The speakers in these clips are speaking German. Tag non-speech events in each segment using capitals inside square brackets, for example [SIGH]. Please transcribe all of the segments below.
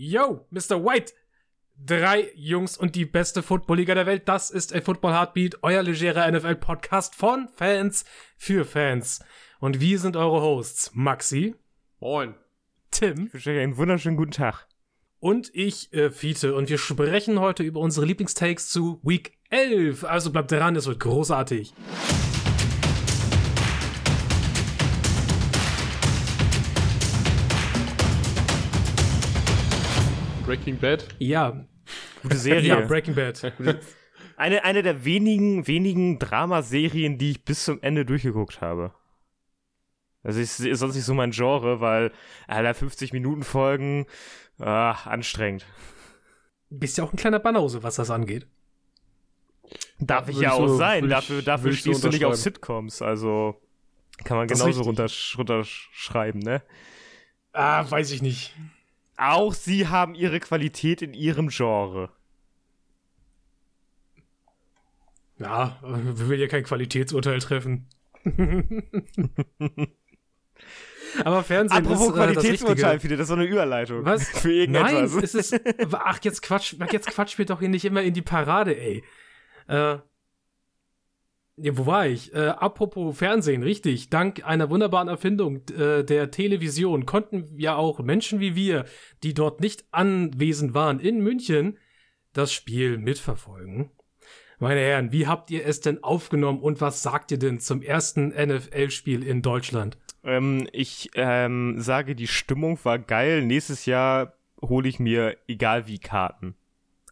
Yo, Mr. White! Drei Jungs und die beste Football-Liga der Welt. Das ist A Football Heartbeat, euer legerer NFL-Podcast von Fans für Fans. Und wir sind eure Hosts. Maxi. Moin. Tim. Ich wünsche euch einen wunderschönen guten Tag. Und ich, äh, Fiete. Und wir sprechen heute über unsere Lieblingstakes zu Week 11. Also bleibt dran, es wird großartig. Breaking Bad. Ja. Gute [LAUGHS] Serie. Ja, Breaking Bad. Eine, eine der wenigen, wenigen Dramaserien, die ich bis zum Ende durchgeguckt habe. Also ist, ist sonst nicht so mein Genre, weil aller 50 Minuten Folgen ah, anstrengend. Bist ja auch ein kleiner Banause, was das angeht. Darf ich ja ich auch so- sein. ich- dafür dafür ich so stehst du nicht auf. Sitcoms. Also kann man Das genauso runtersch runterschreiben, ne? Ah, weiß ich nicht. Auch sie haben ihre Qualität in ihrem Genre. Ja, wir will ja kein Qualitätsurteil treffen. [LAUGHS] Aber Fernsehen Apropos ist äh, das Qualitätsurteil. Philipp, das ist so eine Überleitung. Was? [LAUGHS] Für Nein, irgendetwas. es ist. Ach, jetzt Quatsch, jetzt Quatsch mir doch hier nicht immer in die Parade, ey. Äh, ja, wo war ich? Äh, apropos Fernsehen, richtig. Dank einer wunderbaren Erfindung äh, der Television konnten ja auch Menschen wie wir, die dort nicht anwesend waren in München, das Spiel mitverfolgen. Meine Herren, wie habt ihr es denn aufgenommen und was sagt ihr denn zum ersten NFL-Spiel in Deutschland? Ähm, ich ähm, sage, die Stimmung war geil. Nächstes Jahr hole ich mir egal wie Karten.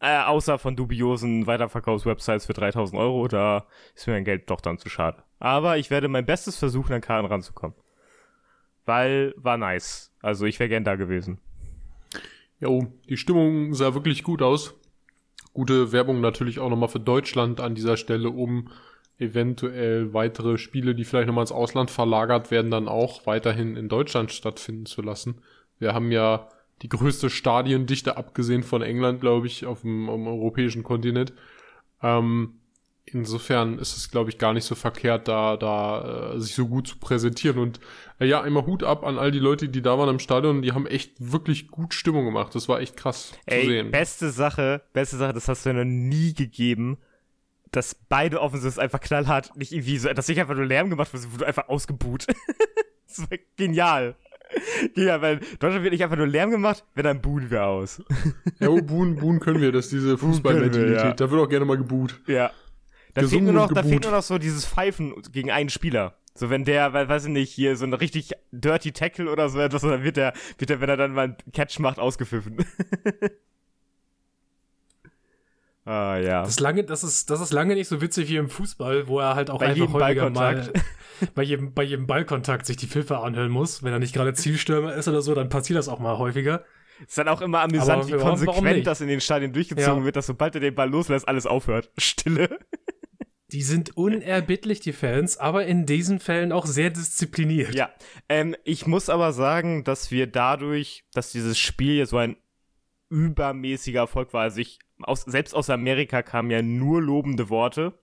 Äh, außer von dubiosen Weiterverkaufswebsites für 3000 Euro, da ist mir mein Geld doch dann zu schade. Aber ich werde mein Bestes versuchen, an Karten ranzukommen. Weil war nice. Also ich wäre gern da gewesen. Jo, die Stimmung sah wirklich gut aus. Gute Werbung natürlich auch nochmal für Deutschland an dieser Stelle, um eventuell weitere Spiele, die vielleicht nochmal ins Ausland verlagert werden, dann auch weiterhin in Deutschland stattfinden zu lassen. Wir haben ja die größte Stadiendichte, abgesehen von England, glaube ich, auf dem, auf dem europäischen Kontinent. Ähm, insofern ist es, glaube ich, gar nicht so verkehrt, da, da äh, sich so gut zu präsentieren. Und äh, ja, einmal Hut ab an all die Leute, die da waren im Stadion. Die haben echt wirklich gut Stimmung gemacht. Das war echt krass zu Ey, sehen. beste Sache, beste Sache, das hast du ja noch nie gegeben, dass beide Offensives einfach knallhart nicht irgendwie so, dass nicht einfach nur Lärm gemacht wird, wurde einfach ausgebuht. [LAUGHS] das war genial. Genial, weil Deutschland wird nicht einfach nur Lärm gemacht, wenn dann buhen wir aus. [LAUGHS] Ja, oh, buhen, buhen können wir, das ist diese Fußballmentalität. ja. Da wird auch gerne mal gebuht. Ja. Da fehlt, nur noch, da fehlt nur noch so dieses Pfeifen gegen einen Spieler. So, wenn der, weil, weiß ich nicht, hier so ein richtig dirty Tackle oder so etwas, dann wird der, wird der, wenn er dann mal einen Catch macht, ausgepfiffen. [LAUGHS] ah, ja. Das, lange, das, ist, das ist lange nicht so witzig wie im Fußball, wo er halt auch Bei einfach jedem häufiger mal Ballkontakt. bei jedem, bei jedem Ballkontakt sich die Pfiffe anhören muss. Wenn er nicht gerade Zielstürmer ist oder so, dann passiert das auch mal häufiger. Ist dann auch immer amüsant, Aber wie konsequent das in den Stadien durchgezogen Ja. wird, dass sobald er den Ball loslässt, alles aufhört. [LAUGHS] Stille. Die sind unerbittlich, die Fans, aber in diesen Fällen auch sehr diszipliniert. Ja. Ähm, ich muss aber sagen, dass wir dadurch, dass dieses Spiel so ein übermäßiger Erfolg war, also ich, aus, selbst aus Amerika kamen ja nur lobende Worte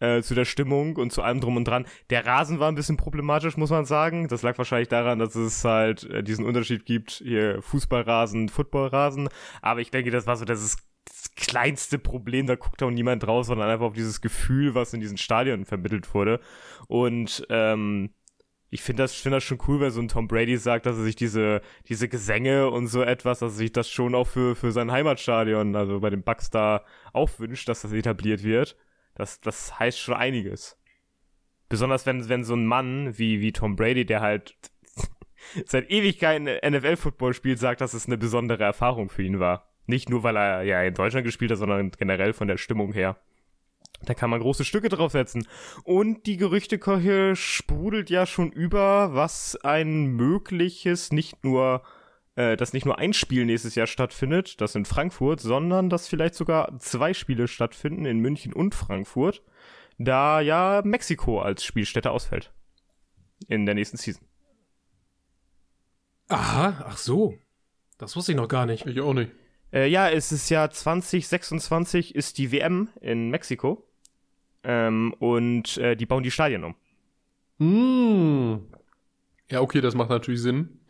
äh, zu der Stimmung und zu allem drum und dran. Der Rasen war ein bisschen problematisch, muss man sagen. Das lag wahrscheinlich daran, dass es halt äh, diesen Unterschied gibt, hier Fußballrasen, Footballrasen. Aber ich denke, das war so das, das kleinste Problem, da guckt auch niemand draus, sondern einfach auf dieses Gefühl, was in diesen Stadien vermittelt wurde. Und ähm, ich finde das, find das schon cool, wenn so ein Tom Brady sagt, dass er sich diese, diese Gesänge und so etwas, dass er sich das schon auch für, für sein Heimatstadion, also bei den Bucks da auch wünscht, dass das etabliert wird. Das, das heißt schon einiges. Besonders wenn, wenn so ein Mann wie, wie Tom Brady, der halt [LAUGHS] seit Ewigkeiten NFL-Football spielt, sagt, dass es eine besondere Erfahrung für ihn war. Nicht nur, weil er ja in Deutschland gespielt hat, sondern generell von der Stimmung her. Da kann man große Stücke draufsetzen. Und die Gerüchtekeuche sprudelt ja schon über, was ein mögliches, nicht nur, äh, dass nicht nur ein Spiel nächstes Jahr stattfindet, das in Frankfurt, sondern dass vielleicht sogar zwei Spiele stattfinden in München und Frankfurt, da ja Mexiko als Spielstätte ausfällt. In der nächsten Season. Aha, ach so. Das wusste ich noch gar nicht. Ich auch nicht. Äh, ja, es ist ja 2026 ist die WM in Mexiko. Ähm, und äh, die bauen die Stadien um. Hm. Ja, okay, das macht natürlich Sinn.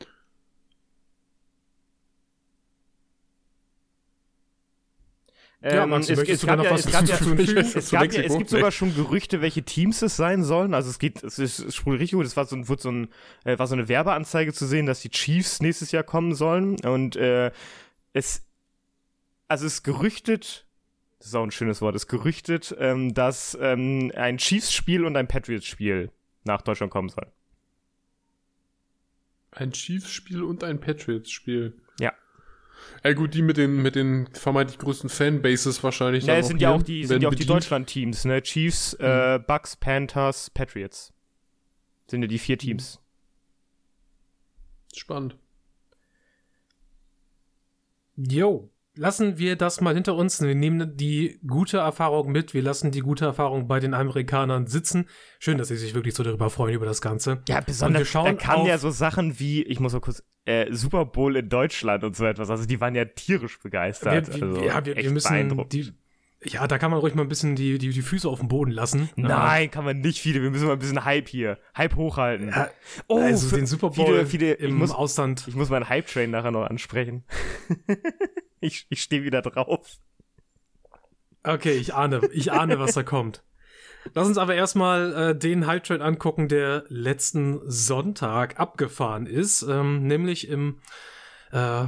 Ja, Ähm, Max, es, es gab ja, was es gab ja, hinzufügen? [LAUGHS] es, gab ja, es gibt sogar schon Gerüchte, welche Teams es sein sollen. Also es geht, es ist, sprudelt richtig gut. Es war so, ein- wurde so ein, äh, war so eine Werbeanzeige zu sehen, dass die Chiefs nächstes Jahr kommen sollen. Und äh, es, also es gerüchtet, das ist auch ein schönes Wort, es gerüchtet, ähm, dass ähm, ein Chiefs-Spiel und ein Patriots-Spiel nach Deutschland kommen soll. Ein Chiefs-Spiel und ein Patriots-Spiel. Ja. Ja gut, die mit den, mit den vermeintlich größten Fanbases wahrscheinlich. Ja, es sind ja auch die, sind ja auch die. Deutschland-Teams, ne? Chiefs, äh, Bucks, Panthers, Patriots. Sind ja die vier Teams. Spannend. Jo, lassen wir das mal hinter uns. Wir nehmen die gute Erfahrung mit. Wir lassen die gute Erfahrung bei den Amerikanern sitzen. Schön, dass sie sich wirklich so darüber freuen, über das Ganze. Ja, Und besonders, wir schauen da kamen auf- ja so Sachen wie, ich muss mal kurz, äh, Super Bowl in Deutschland und so etwas. Also die waren ja tierisch begeistert. wir, also ja, wir, wir müssen die. Ja, da kann man ruhig mal ein bisschen die, die, die Füße auf den Boden lassen. Nein, kann man nicht viele. Wir müssen mal ein bisschen Hype hier. Hype hochhalten. Ja, oh, also für- den Super Bowl viele, viele, ich im muss, Ausland. ich muss meinen Hype-Train nachher noch ansprechen. [LAUGHS] ich ich stehe wieder drauf. Okay, ich ahne, ich ahne, was da kommt. Lass uns aber erstmal äh, den Hype Train angucken, der letzten Sonntag abgefahren ist, ähm, nämlich im äh,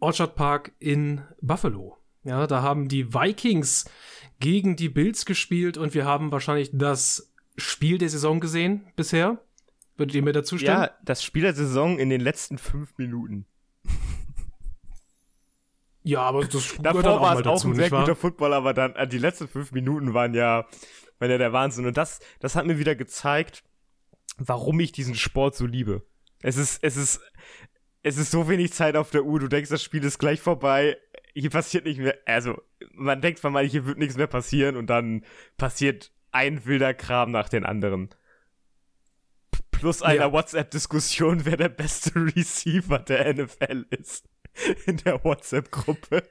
Orchard Park in Buffalo. Ja, da haben die Vikings gegen die Bills gespielt und wir haben wahrscheinlich das Spiel der Saison gesehen bisher. Würdet ihr mir dazu stimmen? Ja, das Spiel der Saison in den letzten fünf Minuten. Ja aber das Davor dann auch war mal es auch dazu, ein sehr guter Football, aber dann äh, die letzten fünf Minuten waren ja, waren ja der Wahnsinn. Und das, das hat mir wieder gezeigt, warum ich diesen Sport so liebe. Es ist, es ist, es ist so wenig Zeit auf der Uhr. Du denkst, das Spiel ist gleich vorbei. Hier passiert nicht mehr. Also, man denkt vermeintlich, hier wird nichts mehr passieren und dann passiert ein wilder Kram nach den anderen. Plus einer Ja. WhatsApp-Diskussion, wer der beste [LAUGHS] Receiver der NFL ist. [LAUGHS] In der WhatsApp-Gruppe.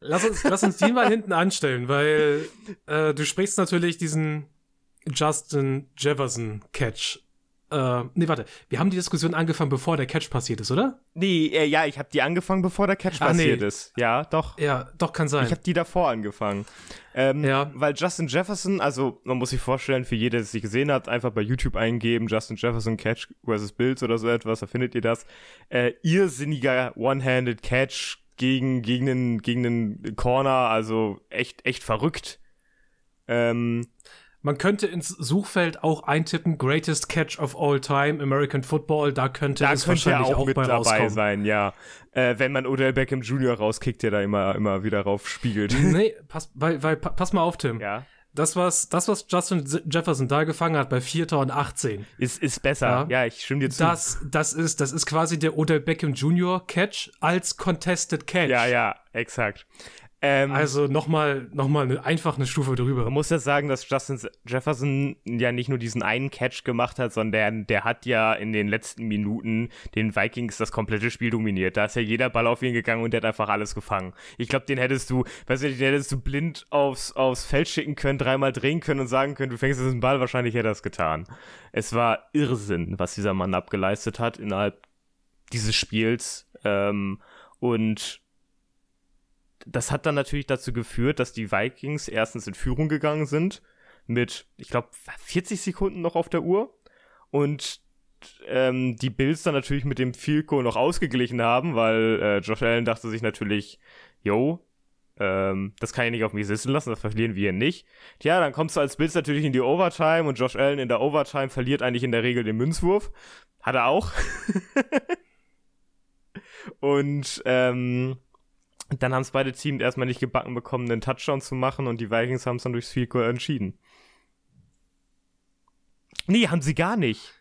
Lass uns, lass uns die mal hinten anstellen, weil äh, du sprichst natürlich diesen Justin Jefferson Catch. Äh, nee, warte. Wir haben die Diskussion angefangen, bevor der Catch passiert ist, oder? Nee, äh, ja, ich habe die angefangen, bevor der Catch Ah, passiert nee. ist. Ja, doch. Ja, doch, kann sein. Ich habe die davor angefangen. Ähm, Ja. Weil Justin Jefferson, also man muss sich vorstellen, für jeder, der es gesehen hat, einfach bei YouTube eingeben, Justin Jefferson Catch versus Bills oder so etwas, da findet ihr das. Äh, irrsinniger One-Handed Catch gegen, gegen, den, gegen den Corner, also echt, echt verrückt. Ähm, Man könnte ins Suchfeld auch eintippen, Greatest Catch of All Time, American Football, da könnte da es könnte wahrscheinlich auch, auch, mit bei dabei rauskommen. sein, ja. Äh, wenn man Odell Beckham Jr. rauskickt, der da immer, immer wieder raufspiegelt. [LAUGHS] Nee, [LAUGHS] pass, weil, weil, pa- pass mal auf, Tim. ja. Das, was, das, was Justin Jefferson da gefangen hat bei 4. und 18, Ist, ist besser. Ja. Ja, ich stimme dir zu. das, das, ist, das ist quasi der Odell Beckham Jr. Catch als Contested Catch. Ja, ja, exakt. Ähm, Also nochmal noch mal eine, einfach eine Stufe drüber. man muss ja sagen, dass Justin Jefferson ja nicht nur diesen einen Catch gemacht hat, sondern der, hat ja in den letzten Minuten den Vikings das komplette Spiel dominiert. Da ist ja jeder Ball auf ihn gegangen und der hat einfach alles gefangen. Ich glaube, den hättest du, weißt du, den hättest du blind aufs, aufs Feld schicken können, dreimal drehen können und sagen können, du fängst den Ball, wahrscheinlich hätte er es getan. Es war Irrsinn, was dieser Mann abgeleistet hat innerhalb dieses Spiels. Ähm, und das hat dann natürlich dazu geführt, dass die Vikings erstens in Führung gegangen sind mit, ich glaube, 40 Sekunden noch auf der Uhr und ähm, die Bills dann natürlich mit dem Goal noch ausgeglichen haben, weil äh, Josh Allen dachte sich natürlich, yo, ähm, das kann ich nicht auf mich sitzen lassen, das verlieren wir nicht. Tja, dann kommst du als Bills natürlich in die Overtime und Josh Allen in der Overtime verliert eigentlich in der Regel den Münzwurf. Hat er auch. [LAUGHS] und ähm, dann haben es beide Teams erstmal nicht gebacken bekommen, einen Touchdown zu machen und die Vikings haben es dann durchs Field Goal entschieden. Nee, haben sie gar nicht.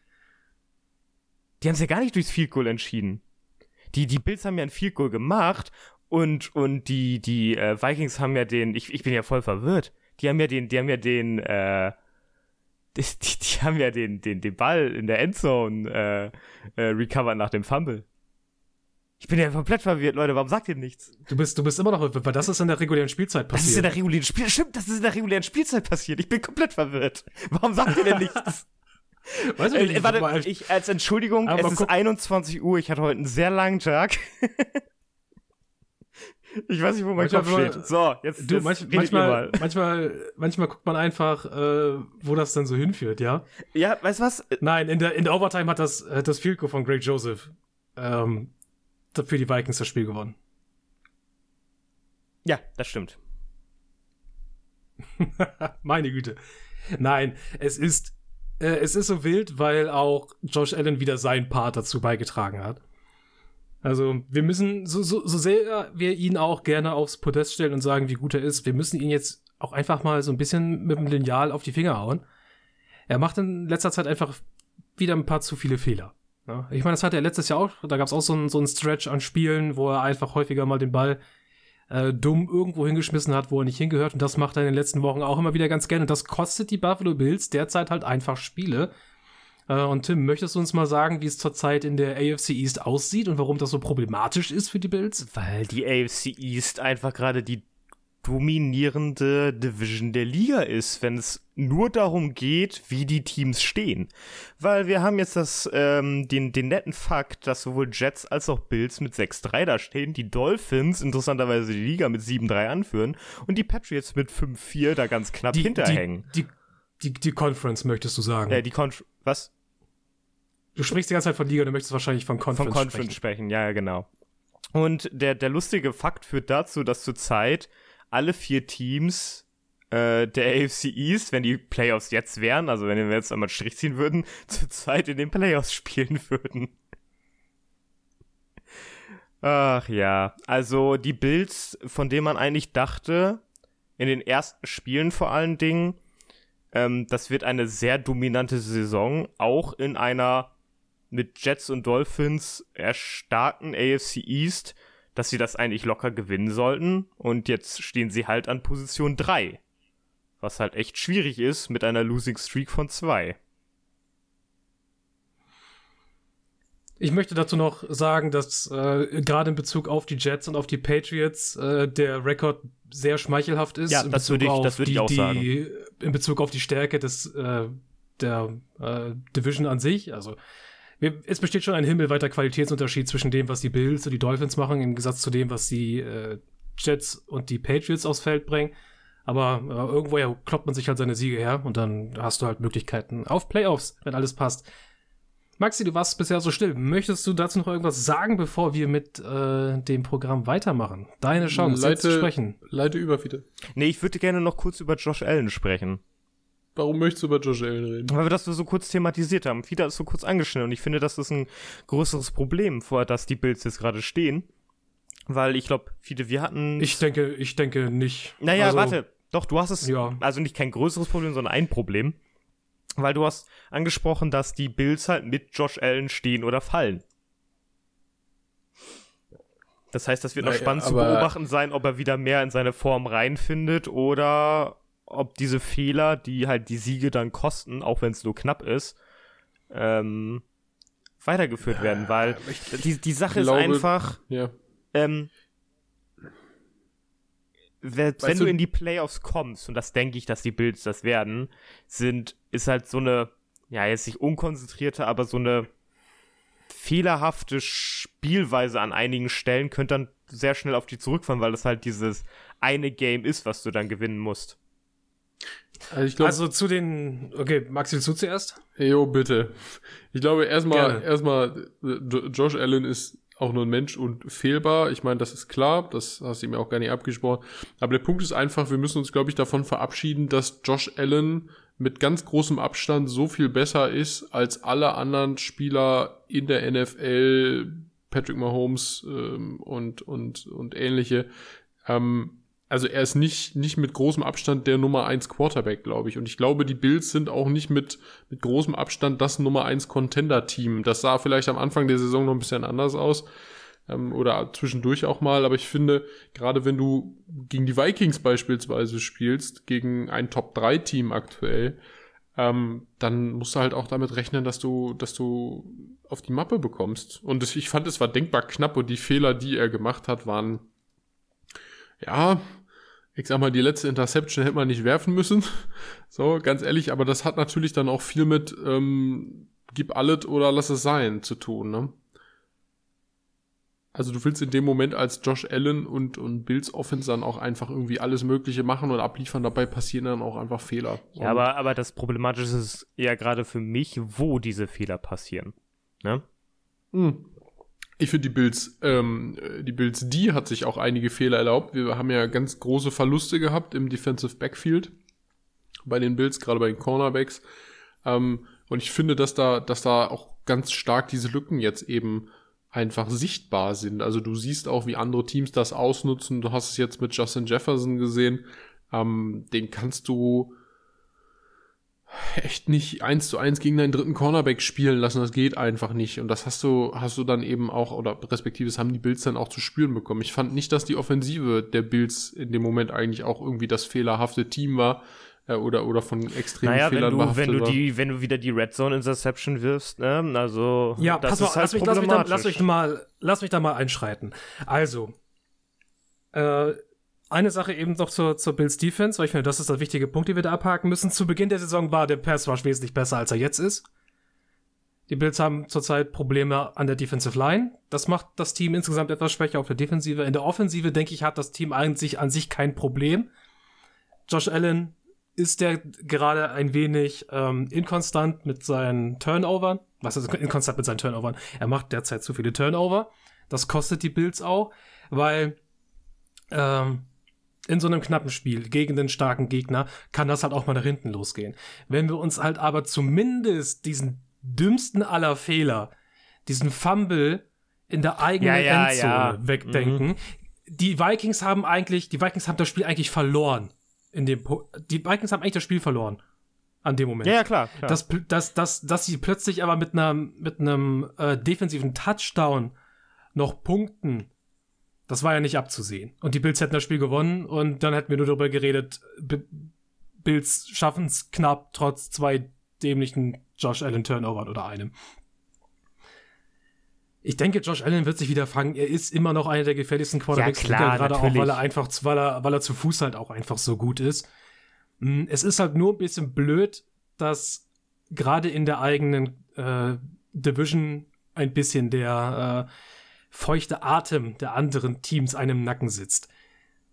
Die haben es ja gar nicht durchs Field Goal entschieden. Die, die Bills haben ja ein Field Goal gemacht und, und die, die äh, Vikings haben ja den, ich, ich bin ja voll verwirrt. Die haben ja den, die haben ja den, äh, [LAUGHS] die, die, haben ja den, den, den Ball in der Endzone äh, äh, recovered nach dem Fumble. Ich bin ja komplett verwirrt, Leute. Warum sagt ihr nichts? Du bist, du bist immer noch, weil das ist in der regulären Spielzeit Das ist in passiert. der regulären Spiel Stimmt, das ist in der regulären Spielzeit passiert. Ich bin komplett verwirrt. Warum sagt ihr denn nichts? [LAUGHS] Weißt du, äh, ich, warte, ich als Entschuldigung, Aber es ist guck- 21 Uhr. Ich hatte heute einen sehr langen Tag. [LAUGHS] Ich weiß nicht, wo mein Manchmal, Kopf steht. So, jetzt, Du, jetzt manch, manchmal, mal. manchmal, manchmal guckt man einfach, äh, wo das dann so hinführt, ja? Ja, weißt du was? Nein, in der, in der Overtime hat das, hat das Field Goal von Greg Joseph ähm, für die Vikings das Spiel gewonnen. Ja, das stimmt. [LAUGHS] Meine Güte. Nein, es ist, äh, es ist so wild, weil auch Josh Allen wieder seinen Part dazu beigetragen hat. Also, wir müssen, so, so, so sehr wir ihn auch gerne aufs Podest stellen und sagen, wie gut er ist, wir müssen ihn jetzt auch einfach mal so ein bisschen mit dem Lineal auf die Finger hauen. Er macht in letzter Zeit einfach wieder ein paar zu viele Fehler. Ja, ich meine, das hatte er letztes Jahr auch, da gab es auch so einen so Stretch an Spielen, wo er einfach häufiger mal den Ball äh, dumm irgendwo hingeschmissen hat, wo er nicht hingehört. Und das macht er in den letzten Wochen auch immer wieder ganz gerne. Und das kostet die Buffalo Bills derzeit halt einfach Spiele. Äh, und Tim, möchtest du uns mal sagen, wie es zurzeit in der AFC East aussieht und warum das so problematisch ist für die Bills? Weil die AFC East einfach gerade die dominierende Division der Liga ist, wenn es nur darum geht, wie die Teams stehen. Weil wir haben jetzt das, ähm, den, den netten Fakt, dass sowohl Jets als auch Bills mit 6-3 da stehen, die Dolphins interessanterweise die Liga mit 7-3 anführen und die Patriots mit 5-4 da ganz knapp Die, hinterhängen. die, die, die, die Conference, möchtest du sagen. äh, die Con was? du sprichst die ganze Zeit von Liga, du möchtest wahrscheinlich von Conference, Von Conference sprechen. ja, ja, genau. Und der, der lustige Fakt führt dazu, dass zurzeit alle vier Teams äh, der AFC East, wenn die Playoffs jetzt wären, also wenn wir jetzt einmal einen Strich ziehen würden, [LAUGHS] zurzeit in den Playoffs spielen würden. Ach ja, also die Bills, von denen man eigentlich dachte, in den ersten Spielen vor allen Dingen, ähm, das wird eine sehr dominante Saison, auch in einer mit Jets und Dolphins erstarkten AFC East, dass sie das eigentlich locker gewinnen sollten. Und jetzt stehen sie halt an Position 3. Was halt echt schwierig ist mit einer Losing Streak von 2. Ich möchte dazu noch sagen, dass äh, gerade in Bezug auf die Jets und auf die Patriots äh, der Rekord sehr schmeichelhaft ist. Ja, in das Bezug würde ich- auf das würde ich die, auch die, sagen. In Bezug auf die Stärke des äh, der äh, Division an sich. Also es besteht schon ein himmelweiter Qualitätsunterschied zwischen dem, was die Bills und die Dolphins machen, im Gegensatz zu dem, was die äh, Jets und die Patriots aufs Feld bringen. Aber äh, irgendwoher kloppt man sich halt seine Siege her und dann hast du halt Möglichkeiten auf Playoffs, wenn alles passt. Maxi, du warst bisher so still. Möchtest du dazu noch irgendwas sagen, bevor wir mit äh, dem Programm weitermachen? Deine Chance, jetzt zu Leite- sprechen. Leite über, bitte. Nee, ich würde gerne noch kurz über Josh Allen sprechen. Warum möchtest du über Josh Allen reden? Weil wir das so kurz thematisiert haben. Wieder ist so kurz angeschnitten und ich finde, das ist ein größeres Problem, vor das die Bills jetzt gerade stehen. Weil ich glaube, viele, wir hatten. Ich denke, ich denke nicht. Naja, Also, warte. Doch, du hast es. Ja. Also nicht kein größeres Problem, sondern ein Problem. Weil du hast angesprochen, dass die Bills halt mit Josh Allen stehen oder fallen. Das heißt, das wird noch Naja, spannend zu beobachten sein, ob er wieder mehr in seine Form reinfindet oder ob diese Fehler, die halt die Siege dann kosten, auch wenn es nur knapp ist, ähm, weitergeführt werden. Weil die, die Sache glaube- ist einfach, Ja. ähm, wenn, Weißt wenn du du- in die Playoffs kommst, und das denke ich, dass die Bills das werden, sind, ist halt so eine, ja, jetzt nicht unkonzentrierte, aber so eine fehlerhafte Spielweise an einigen Stellen könnte dann sehr schnell auf die zurückfallen, weil das halt dieses eine Game ist, was du dann gewinnen musst. Also ich glaube, Also zu den. Okay, Maxi, willst du zuerst? jo, bitte. Ich glaube, erstmal, erstmal, Jo- Josh Allen ist auch nur ein Mensch und fehlbar. Ich meine, das ist klar, das hast du ihm auch gar nicht abgesprochen. Aber der Punkt ist einfach, wir müssen uns, glaube ich, davon verabschieden, dass Josh Allen mit ganz großem Abstand so viel besser ist als alle anderen Spieler in der NFL, Patrick Mahomes ähm, und, und, und ähnliche. Ähm, also er ist nicht, nicht mit großem Abstand der Nummer 1 Quarterback, glaube ich. Und ich glaube, die Bills sind auch nicht mit, mit großem Abstand das Nummer 1 Contender-Team. Das sah vielleicht am Anfang der Saison noch ein bisschen anders aus. Ähm, oder zwischendurch auch mal. Aber ich finde, gerade wenn du gegen die Vikings beispielsweise spielst, gegen ein Top-3-Team aktuell, ähm, dann musst du halt auch damit rechnen, dass du, dass du auf die Mappe bekommst. Und ich fand, es war denkbar knapp und die Fehler, die er gemacht hat, waren ja, ich sag mal, die letzte Interception hätte man nicht werfen müssen. [LAUGHS] So, ganz ehrlich, aber das hat natürlich dann auch viel mit ähm, gib alles oder lass es sein zu tun, ne? Also du willst in dem Moment als Josh Allen und, und Bills Offense dann auch einfach irgendwie alles Mögliche machen und abliefern. Dabei passieren dann auch einfach Fehler. Ja, aber, aber das Problematische ist ja gerade für mich, wo diese Fehler passieren. Ne? Hm. Ich finde die Bills, ähm, die Bills, die hat sich auch einige Fehler erlaubt. Wir haben ja ganz große Verluste gehabt im Defensive Backfield bei den Bills, gerade bei den Cornerbacks. Ähm, und ich finde, dass da, dass da auch ganz stark diese Lücken jetzt eben einfach sichtbar sind. Also du siehst auch, wie andere Teams das ausnutzen. Du hast es jetzt mit Justin Jefferson gesehen. Ähm, den kannst du echt nicht eins zu eins gegen deinen dritten Cornerback spielen lassen. Das geht einfach nicht. Und das hast du, hast du dann eben auch, oder respektive haben die Bills dann auch zu spüren bekommen. Ich fand nicht, dass die Offensive der Bills in dem Moment eigentlich auch irgendwie das fehlerhafte Team war äh, oder, oder von extremen naja, Fehlern wenn du, wenn du die, wenn du wieder die Red Zone Interception wirfst, ne? Also ja, pass mal, halt lass, mich, lass, mich da, lass mich mal, lass mich da mal einschreiten. Also, äh, eine Sache eben noch zur, zur Bills Defense, weil ich finde, das ist der wichtige Punkt, den wir da abhaken müssen. Zu Beginn der Saison war der Pass Rush wesentlich besser, als er jetzt ist. Die Bills haben zurzeit Probleme an der Defensive Line. Das macht das Team insgesamt etwas schwächer auf der Defensive. In der Offensive, denke ich, hat das Team eigentlich an sich kein Problem. Josh Allen ist der gerade ein wenig ähm, inkonstant mit seinen Turnovern. Was ist inkonstant mit seinen Turnovern? Er macht derzeit zu viele Turnover. Das kostet die Bills auch, weil ähm, in so einem knappen Spiel gegen den starken Gegner kann das halt auch mal nach hinten losgehen. Wenn wir uns halt aber zumindest diesen dümmsten aller Fehler, diesen Fumble in der eigenen ja, ja, Endzone ja. wegdenken, mhm. die Vikings haben eigentlich, die Vikings haben das Spiel eigentlich verloren. In dem po die Vikings haben eigentlich das Spiel verloren. An dem Moment. Ja, ja klar. klar. Dass, dass, dass, dass sie plötzlich aber mit einem mit einem äh, defensiven Touchdown noch punkten das war ja nicht abzusehen. Und die Bills hätten das Spiel gewonnen und dann hätten wir nur darüber geredet, B Bills schaffen es knapp trotz zwei dämlichen Josh Allen Turnovern oder einem. Ich denke, Josh Allen wird sich wieder fangen. Er ist immer noch einer der gefährlichsten Quarterbacks, ja, klar, gerade auch, weil er einfach, weil er, weil er zu Fuß halt auch einfach so gut ist. Hm, es ist halt nur ein bisschen blöd, dass gerade in der eigenen äh, Division ein bisschen der äh, feuchte Atem der anderen Teams einem Nacken sitzt.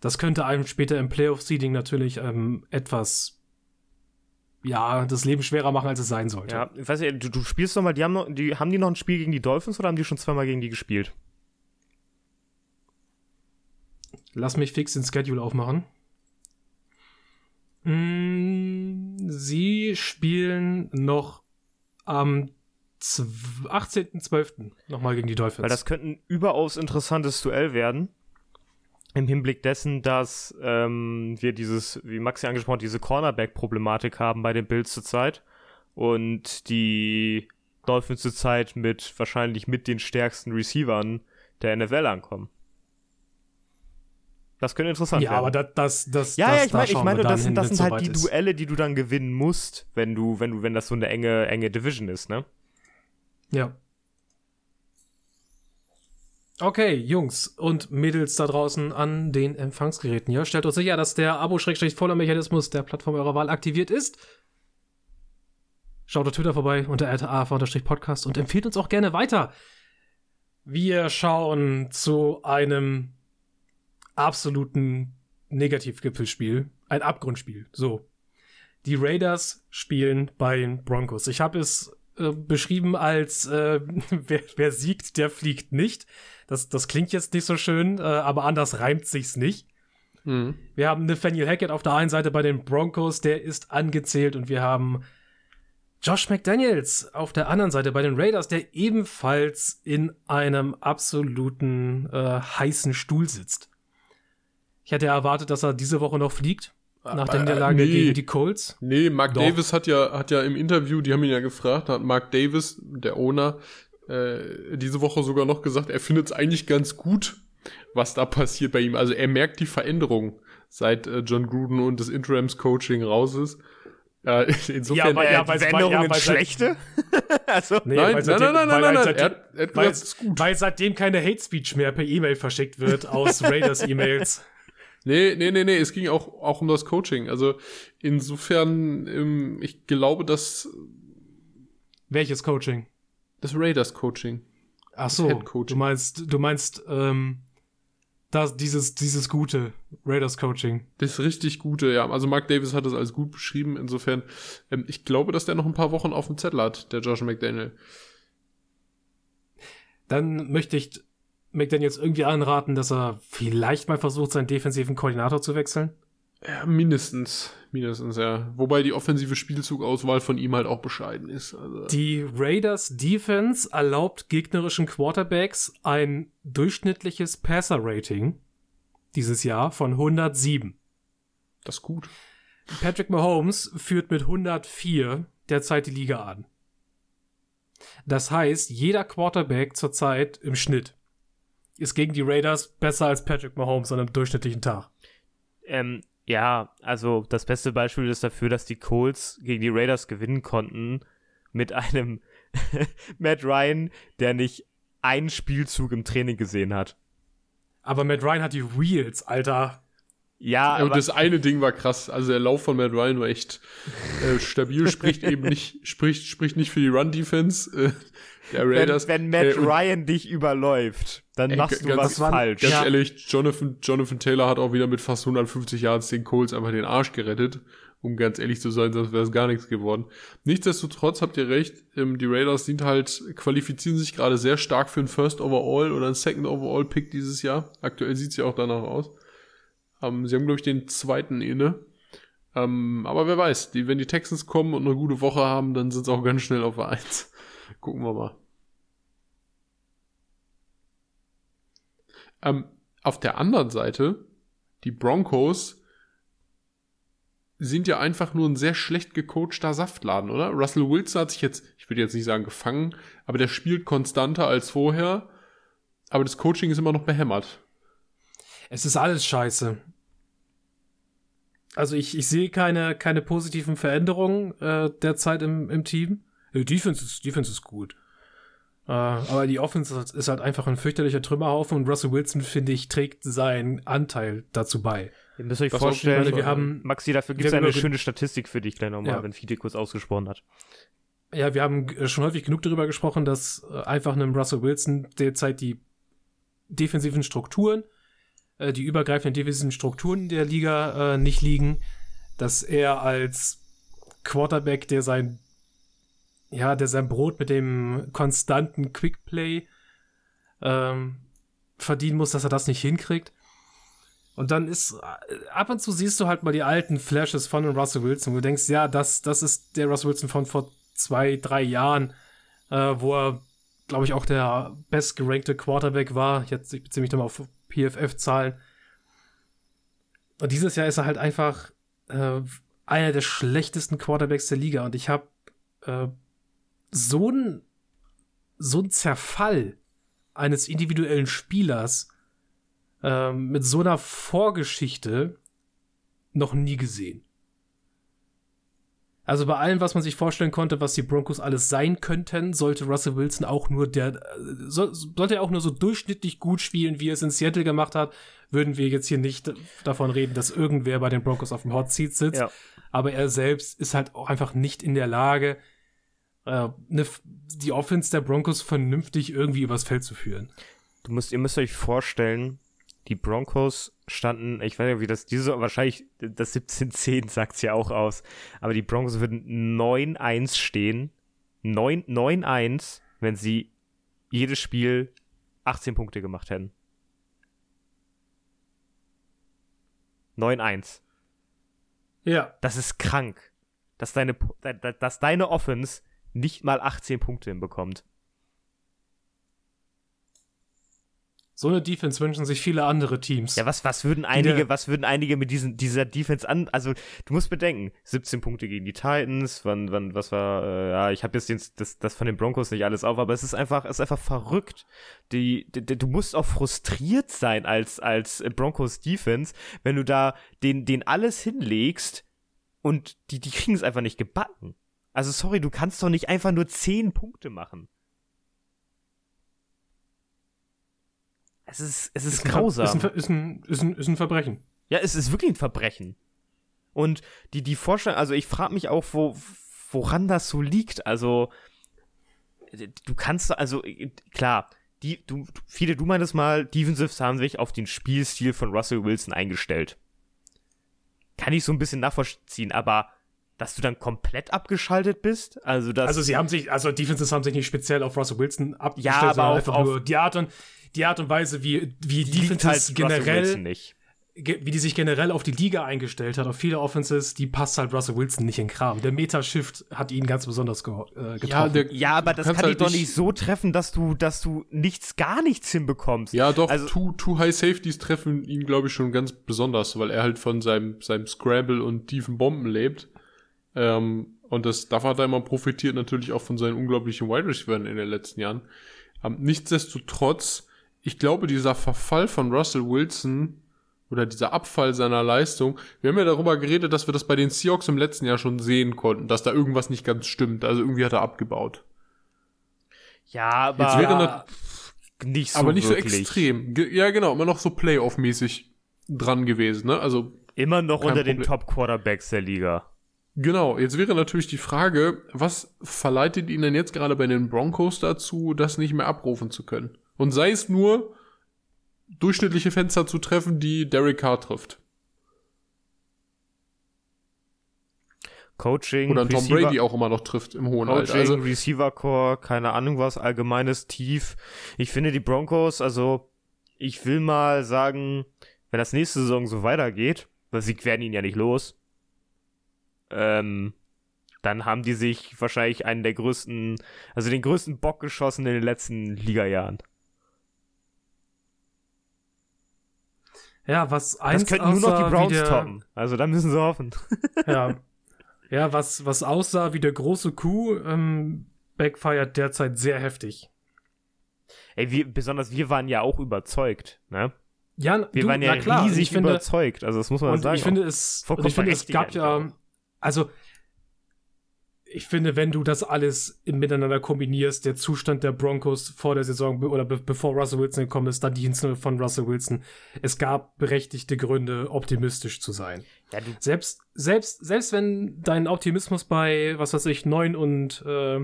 Das könnte einem später im Playoff-Seeding natürlich ähm, etwas ja, das Leben schwerer machen, als es sein sollte. Ja, ich weiß nicht, du, du spielst noch mal, die haben, noch, die, haben die noch ein Spiel gegen die Dolphins oder haben die schon zweimal gegen die gespielt? Lass mich fix den Schedule aufmachen. Mm, sie spielen noch am 18.12. nochmal gegen die Dolphins. Weil das könnte ein überaus interessantes Duell werden. Im Hinblick dessen, dass ähm, wir dieses, wie Maxi angesprochen, diese Cornerback-Problematik haben bei den Bills zurzeit. Und die Dolphins zurzeit mit wahrscheinlich mit den stärksten Receivern der NFL ankommen. Das könnte interessant ja, werden. Ja, aber das, das, das, ja, das, ja, ich meine, ich meine, das sind, das sind so halt die ist. Duelle, die du dann gewinnen musst, wenn du, wenn du, wenn das so eine enge, enge Division ist, ne? Ja. Okay, Jungs und Mädels da draußen an den Empfangsgeräten. Ja, stellt uns sicher, dass der Abo-Voller-Mechanismus der Plattform eurer Wahl aktiviert ist. Schaut auf Twitter vorbei unter af-podcast und empfiehlt uns auch gerne weiter. Wir schauen zu einem absoluten Negativgipfelspiel, ein Abgrundspiel. So. Die Raiders spielen bei den Broncos. Ich habe es äh, beschrieben als äh, [LAUGHS] wer, wer, siegt, der fliegt nicht. Das, das klingt jetzt nicht so schön, äh, aber anders reimt sich's nicht. Mhm. Wir haben Nathaniel Hackett auf der einen Seite bei den Broncos, der ist angezählt und wir haben Josh McDaniels auf der anderen Seite bei den Raiders, der ebenfalls in einem absoluten äh, heißen Stuhl sitzt. Ich hätte erwartet, dass er diese Woche noch fliegt. Nach der Niederlage nee, gegen die Colts? Nee, Mark Doch. Davis hat ja, hat ja im Interview, die haben ihn ja gefragt, hat Mark Davis, der Owner, äh, diese Woche sogar noch gesagt, er findet es eigentlich ganz gut, was da passiert bei ihm. Also er merkt die Veränderung, seit äh, John Gruden und das Interims-Coaching raus ist. Äh, [LAUGHS] insofern, ja, aber ja, weil Veränderungen ja, schlechte? [LAUGHS] also, nee, nein, nein, nein, nein, nein, nein, nein, er, er, weil, weil seitdem keine Hate Speech mehr per E-Mail verschickt wird aus [LAUGHS] Raiders E-Mails. Nee, nee, nee, nee, es ging auch, auch um das Coaching. Also insofern, ähm, ich glaube, dass. Welches Coaching? Das Raiders Coaching. Ach so, du meinst, du meinst, ähm, das, dieses, dieses gute Raiders-Coaching. Das richtig gute, ja. Also Mark Davis hat das als gut beschrieben. Insofern, ähm, ich glaube, dass der noch ein paar Wochen auf dem Zettel hat, der Josh McDaniel. Dann möchte ich McDaniels irgendwie anraten, dass er vielleicht mal versucht, seinen defensiven Koordinator zu wechseln. Ja, mindestens. Mindestens, ja. Wobei die offensive Spielzugauswahl von ihm halt auch bescheiden ist. Also. Die Raiders Defense erlaubt gegnerischen Quarterbacks ein durchschnittliches Passer-Rating dieses Jahr von 107. Das ist gut. Patrick Mahomes führt mit 104 derzeit die Liga an. Das heißt, jeder Quarterback zurzeit im Schnitt ist gegen die Raiders besser als Patrick Mahomes an einem durchschnittlichen Tag. Ähm, ja, also das beste Beispiel ist dafür, dass die Colts gegen die Raiders gewinnen konnten mit einem [LAUGHS] Matt Ryan, der nicht einen Spielzug im Training gesehen hat. Aber Matt Ryan hat die Wheels, Alter. Ja, aber das eine Ding war krass. Also der Lauf von Matt Ryan war echt äh, stabil, spricht eben nicht, spricht, spricht nicht für die Run-Defense äh, der Raiders. Wenn, wenn Matt äh, Ryan dich überläuft, dann ey, machst du was falsch. Ganz ja. ehrlich, Jonathan, Jonathan Taylor hat auch wieder mit fast 150 Yards den Colts einfach den Arsch gerettet. Um ganz ehrlich zu sein, sonst wäre es gar nichts geworden. Nichtsdestotrotz habt ihr recht, ähm, die Raiders sind halt, qualifizieren sich gerade sehr stark für ein First Overall oder ein Second Overall Pick dieses Jahr. Aktuell sieht es ja auch danach aus. Ähm, sie haben, glaube ich, den zweiten inne. Ähm, aber wer weiß, die, wenn die Texans kommen und eine gute Woche haben, dann sind sie auch ganz schnell auf der 1. Gucken wir mal. Ähm, auf der anderen Seite, die Broncos sind ja einfach nur ein sehr schlecht gecoachter Saftladen, oder? Russell Wilson hat sich jetzt, ich würde jetzt nicht sagen gefangen, aber der spielt konstanter als vorher. Aber das Coaching ist immer noch behämmert. Es ist alles scheiße. Also ich, ich sehe keine, keine positiven Veränderungen äh, derzeit im, im Team. Die Defense ist, Defense ist gut. Äh, aber die Offense ist halt einfach ein fürchterlicher Trümmerhaufen und Russell Wilson, finde ich, trägt seinen Anteil dazu bei. Ihr müsst euch das vorstellen, meine, wir haben, Maxi, dafür gibt es eine schöne Statistik für dich gleich nochmal, ja. wenn Fide kurz ausgesprochen hat. Ja, wir haben äh, schon häufig genug darüber gesprochen, dass äh, einfach einem Russell Wilson derzeit die defensiven Strukturen äh, die übergreifenden defensiven Strukturen der Liga nicht liegen, dass er als Quarterback, der sein ja, der sein Brot mit dem konstanten Quickplay ähm, verdienen muss, dass er das nicht hinkriegt. Und dann ist, äh, ab und zu siehst du halt mal die alten Flashes von Russell Wilson, wo du denkst, ja, das, das ist der Russell Wilson von vor zwei, drei Jahren, äh, wo er, glaube ich, auch der bestgerankte Quarterback war. Jetzt, ich beziehe mich da mal auf PFF-Zahlen. Und dieses Jahr ist er halt einfach äh, einer der schlechtesten Quarterbacks der Liga. Und ich habe äh, so ein so ein Zerfall eines individuellen Spielers äh, mit so einer Vorgeschichte noch nie gesehen. Also bei allem, was man sich vorstellen konnte, was die Broncos alles sein könnten, sollte Russell Wilson auch nur der, so, sollte er auch nur so durchschnittlich gut spielen, wie er es in Seattle gemacht hat, würden wir jetzt hier nicht davon reden, dass irgendwer bei den Broncos auf dem Hot Seat sitzt. Ja. Aber er selbst ist halt auch einfach nicht in der Lage, äh, ne, die Offense der Broncos vernünftig irgendwie übers Feld zu führen. Du müsst, ihr müsst euch vorstellen, die Broncos standen, ich weiß nicht, wie das diese, wahrscheinlich das 17-10 sagt es ja auch aus, aber die Broncos würden 9-1 stehen. 9-1, wenn sie jedes Spiel 18 Punkte gemacht hätten. 9-1. Ja. Das ist krank. Dass deine, dass deine Offense nicht mal 18 Punkte hinbekommt. So eine Defense wünschen sich viele andere Teams. Ja, was, was würden einige, was würden einige mit diesen, dieser Defense an, also du musst bedenken, 17 Punkte gegen die Titans, wann, wann, was war, äh, ja, ich habe jetzt den, das, das von den Broncos nicht alles auf, aber es ist einfach, es ist einfach verrückt. Die, die, du musst auch frustriert sein als, als Broncos Defense, wenn du da den, den alles hinlegst und die, die kriegen es einfach nicht gebacken. Also sorry, du kannst doch nicht einfach nur 10 Punkte machen. Es ist, es ist, ist grausam. Ein, ist, ein, ist, ein, ist ein Verbrechen. Ja, es ist wirklich ein Verbrechen. Und die, die Vorstellung, also ich frage mich auch, wo, woran das so liegt. Also, du kannst, also klar, die, du, viele, du meintest mal, Defensives haben sich auf den Spielstil von Russell Wilson eingestellt. Kann ich so ein bisschen nachvollziehen, aber dass du dann komplett abgeschaltet bist, also das. Also sie haben sich, also Defenses haben sich nicht speziell auf Russell Wilson abgestellt, Ja, aber auf- einfach auf- nur die Art und die Art und Weise, wie wie Defenses halt generell wie die sich generell auf die Liga eingestellt hat, auf viele Offenses, die passt halt Russell Wilson nicht in Kram. Der Meta-Shift hat ihn ganz besonders ge äh, getroffen. Ja, der, Ja, aber das kann halt dich doch nicht- nicht so treffen, dass du, dass du nichts, gar nichts hinbekommst. Ja, doch, Also- two, two High Safeties treffen ihn, glaube ich, schon ganz besonders, weil er halt von seinem, seinem Scramble und tiefen Bomben lebt. Ähm, und das, hat er immer profitiert, natürlich auch von seinen unglaublichen Wide Receivers in den letzten Jahren. Ähm, nichtsdestotrotz, ich glaube, dieser Verfall von Russell Wilson oder dieser Abfall seiner Leistung, wir haben ja darüber geredet, dass wir das bei den Seahawks im letzten Jahr schon sehen konnten, dass da irgendwas nicht ganz stimmt. Also irgendwie hat er abgebaut. Ja, aber Jetzt wäre Ja, nicht so aber nicht wirklich. so extrem. Ja, genau, immer noch so Playoff-mäßig dran gewesen, ne? Also, Immer noch unter den Problem. Top-Quarterbacks der Liga. Genau, jetzt wäre natürlich die Frage, was verleitet ihn denn jetzt gerade bei den Broncos dazu, das nicht mehr abrufen zu können? Und sei es nur, durchschnittliche Fenster zu treffen, die Derek Carr trifft. Coaching, Oder Tom Receiver- Brady auch immer noch trifft im hohen Alter. Coaching, Also, Receiver Core, keine Ahnung was, allgemeines Tief. Ich finde die Broncos, also ich will mal sagen, wenn das nächste Saison so weitergeht, weil sie werden ihn ja nicht los, ähm, dann haben die sich wahrscheinlich einen der größten, also den größten Bock geschossen in den letzten Ligajahren. ja, was Das einst könnten nur noch die Browns der, toppen. Also da müssen sie hoffen. [LAUGHS] Ja, ja was, was aussah wie der große Kuh, ähm, backfired derzeit sehr heftig. Ey, wir, besonders wir waren ja auch überzeugt, ne? Ja, Wir du, waren ja klar, riesig finde, überzeugt. Also das muss man und sagen. ich finde es, ich finde, es gab berechtigt ja, also ich finde, wenn du das alles miteinander kombinierst, der Zustand der Broncos vor der Saison oder be bevor Russell Wilson gekommen ist, dann die Hinze von Russell Wilson, es gab berechtigte Gründe, optimistisch zu sein. ja, Selbst, selbst, selbst wenn dein Optimismus bei, was weiß ich, 9 und, äh,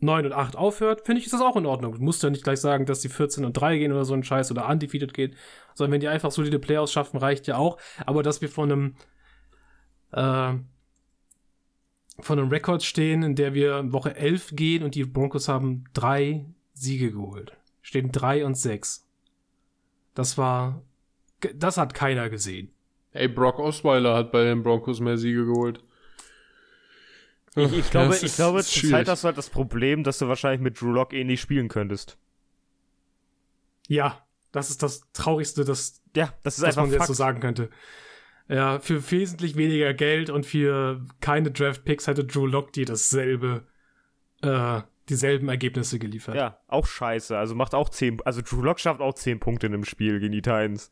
9 und 8 aufhört, finde ich, ist das auch in Ordnung. Du musst ja nicht gleich sagen, dass die 14 und 3 gehen oder so ein Scheiß oder undefeated gehen, sondern wenn die einfach solide Playoffs schaffen, reicht ja auch. Aber dass wir von einem, äh, von einem Rekord stehen, in der wir in Woche 11 gehen und die Broncos haben drei Siege geholt. Stehen 3 und 6. Das war, das hat keiner gesehen. ey, Brock Osweiler hat bei den Broncos mehr Siege geholt. Ich, ich glaube, ich ist- glaube ist zurzeit schwierig. hast du halt das Problem, dass du wahrscheinlich mit Drew Lock eh nicht spielen könntest. Ja, das ist das Traurigste, das, Ja, das ist was einfach man jetzt so sagen könnte. Ja, für wesentlich weniger Geld und für keine Draft-Picks hätte Drew Lock dir dasselbe, äh, dieselben Ergebnisse geliefert. Ja, auch scheiße. Also macht auch 10, also Drew Lock schafft auch 10 Punkte in einem Spiel gegen die Titans.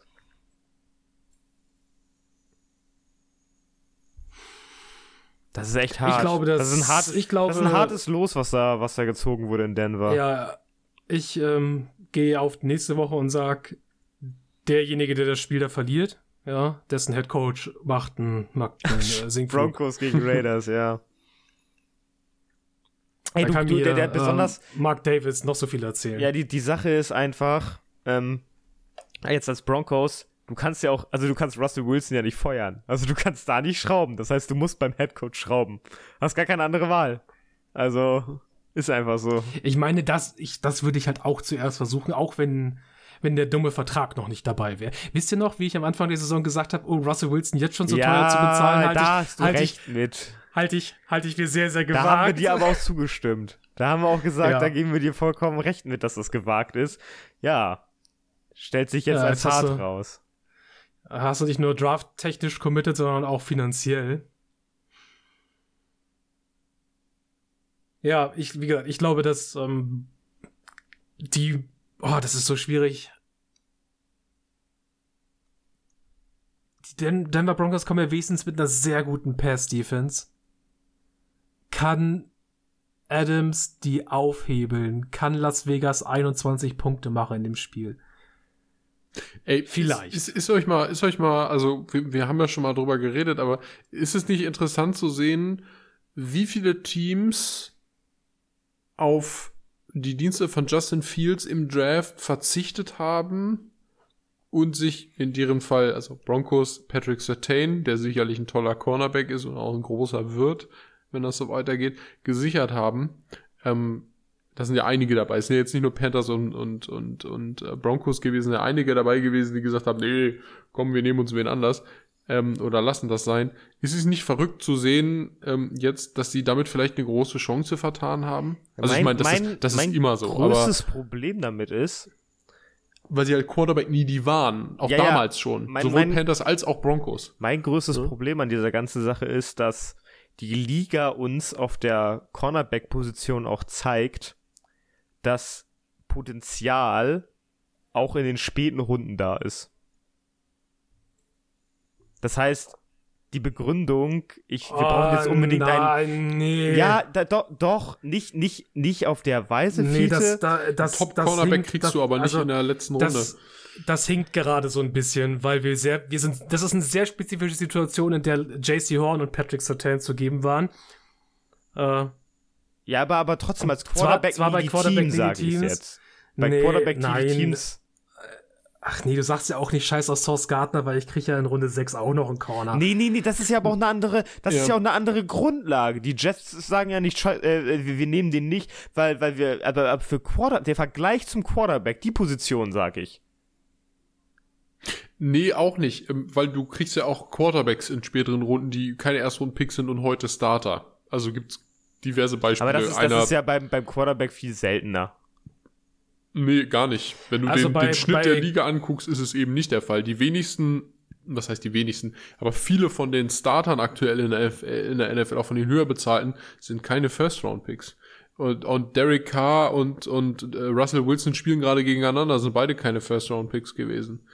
Das ist echt hart. Ich glaube, das, das ist ein hartes, ich glaube, das ist ein hartes Los, was da, was da gezogen wurde in Denver. Ja, ich ähm, gehe auf nächste Woche und sag, derjenige, der das Spiel da verliert, ja, dessen Head Coach macht einen, macht einen äh, [LAUGHS] Sinkflug. Broncos gegen Raiders, ja. Ey, Da du, kann du, mir, der, der hat besonders, ähm, Mark Davis noch so viel erzählen. Ja, die, die Sache ist einfach, ähm, jetzt als Broncos, du kannst ja auch, also du kannst Russell Wilson ja nicht feuern. Also du kannst da nicht schrauben. Das heißt, du musst beim Headcoach schrauben. Hast gar keine andere Wahl. Also, ist einfach so. Ich meine, das, ich, das würde ich halt auch zuerst versuchen, auch wenn, wenn der dumme Vertrag noch nicht dabei wäre. Wisst ihr noch, wie ich am Anfang der Saison gesagt habe, oh, Russell Wilson jetzt schon so teuer zu bezahlen, halte da ich, hast du halte recht ich, mit. halte ich, halte ich mir sehr, sehr Da gewagt. haben wir dir aber auch zugestimmt. Da haben wir auch gesagt, Ja. da geben wir dir vollkommen recht mit, dass das gewagt ist. Ja. Stellt sich jetzt Ja, als jetzt hart du- raus. Hast du nicht nur drafttechnisch committed, sondern auch finanziell. Ja, ich, wie gesagt, ich glaube, dass ähm, die, oh, das ist so schwierig. Die Den Denver Broncos kommen ja wenigstens mit einer sehr guten Pass-Defense. Kann Adams die aufhebeln? Kann Las Vegas 21 Punkte machen in dem Spiel? Ey, Vielleicht. Ist, ist, ist euch mal, ist euch mal, also wir, wir haben ja schon mal drüber geredet, aber ist es nicht interessant zu sehen, wie viele Teams auf die Dienste von Justin Fields im Draft verzichtet haben und sich in deren Fall, also Broncos, Patrick Sertain, der sicherlich ein toller Cornerback ist und auch ein großer wird, wenn das so weitergeht, gesichert haben. Ähm, da sind ja einige dabei. Es sind ja jetzt nicht nur Panthers und, und, und, und äh, Broncos gewesen, ja einige dabei gewesen, die gesagt haben, nee, komm, wir nehmen uns wen anders ähm, oder lassen das sein. Ist es nicht verrückt zu sehen, ähm, jetzt, dass sie damit vielleicht eine große Chance vertan haben? Also mein, ich meine, das, mein, ist, das mein ist immer so. größtes Problem damit ist, weil sie halt Quarterback nie die waren. Auch Ja, ja. damals schon. Mein- Sowohl mein- Panthers als auch Broncos. mein größtes Ja. Problem an dieser ganzen Sache ist, dass die Liga uns auf der Cornerback-Position auch zeigt, dass Potenzial auch in den späten Runden da ist. Das heißt, die Begründung, ich, wir brauchen jetzt unbedingt einen. Oh, Nein, nee. Ja, da, doch, doch, nicht, nicht, nicht auf der Weise, nee, Fiete. das, da, das, Top das Cornerback hinkt- kriegst das, du aber nicht also, in der letzten Runde. das, das hinkt gerade so ein bisschen, weil wir sehr, wir sind, das ist eine sehr spezifische Situation, in der JC Horn und Patrick Sertan zu geben waren. Äh, ja, aber, aber trotzdem als Zwar- Quarterback zwar bei Team, Quarterback sage ich Teams, jetzt. Bei nee, Quarterback nein. Teams. Ach nee, du sagst ja auch nicht Scheiß aus Source Gardner, weil ich kriege ja in Runde 6 auch noch einen Corner. Nee, nee, nee, das ist ja aber auch eine andere, das ist Ja. ja auch eine andere Grundlage. Die Jets sagen ja nicht, schei- äh, wir, wir nehmen den nicht, weil, weil wir, aber, aber für Quarter, der Vergleich zum Quarterback, die Position, sag ich. Nee, auch nicht. ähm, Weil du kriegst ja auch Quarterbacks in späteren Runden, die keine Erstrunden-Picks sind und heute Starter. Also gibt's diverse Beispiele. Aber das ist, Einer, das ist ja beim, beim Quarterback viel seltener. Nee, gar nicht. Wenn du Also den, bei- den Schnitt der Liga anguckst, ist es eben nicht der Fall. Die wenigsten, was heißt die wenigsten, aber viele von den Startern aktuell in der, NFL, in der NFL, auch von den höher bezahlten, sind keine First-Round-Picks. Und, und Derek Carr und, und äh, Russell Wilson spielen gerade gegeneinander, sind beide keine First-Round-Picks gewesen.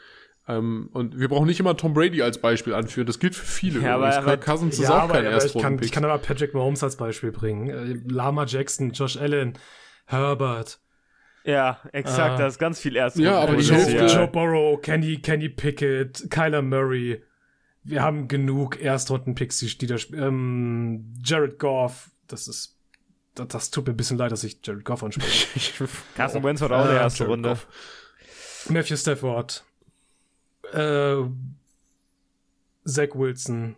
Ähm, und wir brauchen nicht immer Tom Brady als Beispiel anführen. Das gilt für viele. Ja, aber- übrigens. aber- Kirk Cousins ist ja, auch aber, kein aber ich, kann, ich kann aber Patrick Mahomes als Beispiel bringen. Äh, Lama Jackson, Josh Allen, Herbert. Ja, exakt, Ah. da ist ganz viel erst. Ja, aber die Joe, Hälfte- Joe Burrow, Kenny, Kenny Pickett, Kyler Murray. Wir haben genug Erstrunden-Picks, die, da ähm, Jared Goff. Das ist. Das, das tut mir ein bisschen leid, dass ich Jared Goff anspreche. [LAUGHS] Carson Wentz hat auch eine Äh, erste Jared Runde. Goff. Matthew Stafford. Äh, Zach Wilson.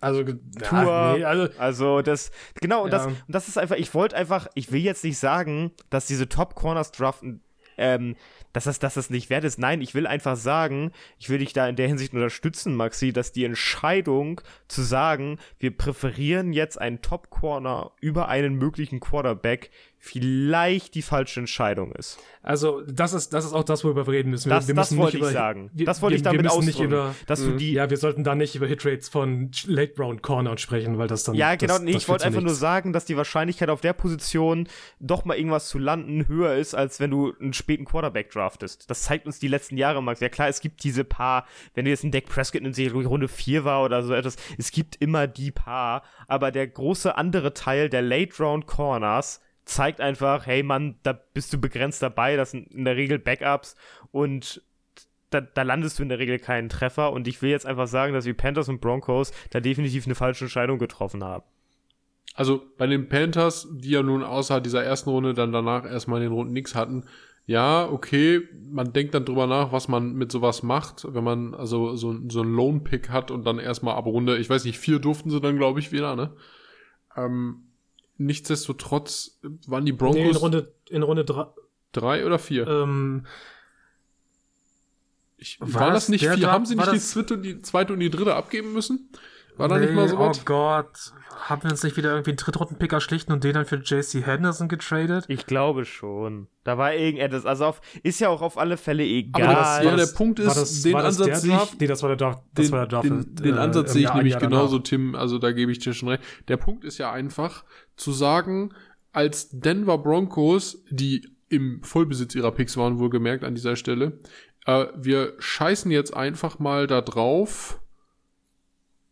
Also, Tour. ja, nee, also Also das, genau, und, das, Ja. und das ist einfach, ich wollte einfach, ich will jetzt nicht sagen, dass diese Top Corners draften, ähm, dass das, dass das nicht wert ist. Nein, ich will einfach sagen, ich will dich da in der Hinsicht unterstützen, Maxi, dass die Entscheidung zu sagen, wir präferieren jetzt einen Top Corner über einen möglichen Quarterback, vielleicht die falsche Entscheidung ist. Also, das ist, das ist auch das, worüber wir reden müssen. Wir, Das, wir das müssen wollte nicht ich über, sagen. Wir, das wollte ich damit ausdrücken. über, dass du die, Ja, wir sollten da nicht über Hitrates von Late Round Corner sprechen, weil das dann. Ja, genau. Das, nee, das ich wollte einfach nur nichts. sagen, dass die Wahrscheinlichkeit auf der Position doch mal irgendwas zu landen höher ist, als wenn du einen späten Quarterback draftest. Das zeigt uns die letzten Jahre, Max. Ja klar, es gibt diese paar, wenn du jetzt einen Dak Prescott in Serie Runde 4 war oder so etwas, es gibt immer die paar, aber der große andere Teil der Late Round Corners zeigt einfach, hey Mann, da bist du begrenzt dabei, das sind in der Regel Backups und da, da landest du in der Regel keinen Treffer und ich will jetzt einfach sagen, dass die Panthers und Broncos da definitiv eine falsche Entscheidung getroffen haben. Also bei den Panthers, die ja nun außer dieser ersten Runde dann danach erstmal in den Runden nichts hatten, ja, okay, man denkt dann drüber nach, was man mit sowas macht, wenn man also so, so einen Lone-Pick hat und dann erstmal ab Runde, ich weiß nicht, vier durften sie dann, glaube ich, wieder, ne? Ähm, nichtsdestotrotz waren die Broncos Nee, in Runde, in Runde drei, drei oder vier. ähm, ich, war war das nicht vier? Draft- Haben sie nicht die zweite, und die zweite und die dritte abgeben müssen? War da nicht mal so Oh was? Gott. Haben wir uns nicht wieder irgendwie einen Drittrunden-Pick erschlichen und den dann für JC Henderson getradet? Ich glaube schon. Da war irgendetwas, also auf, ist ja auch auf alle Fälle egal. Aber das- ja, War der Punkt ist, war das, den war das Ansatz sehe der ich- Draft? Nee, das war der Draft. Das den, war der Draft. den, den äh, Ansatz sehe ich nämlich Jahr genauso, danach. Tim. Also da gebe ich dir schon recht. Der Punkt ist ja einfach zu sagen, als Denver Broncos, die im Vollbesitz ihrer Picks waren, wohlgemerkt an dieser Stelle, äh, wir scheißen jetzt einfach mal da drauf.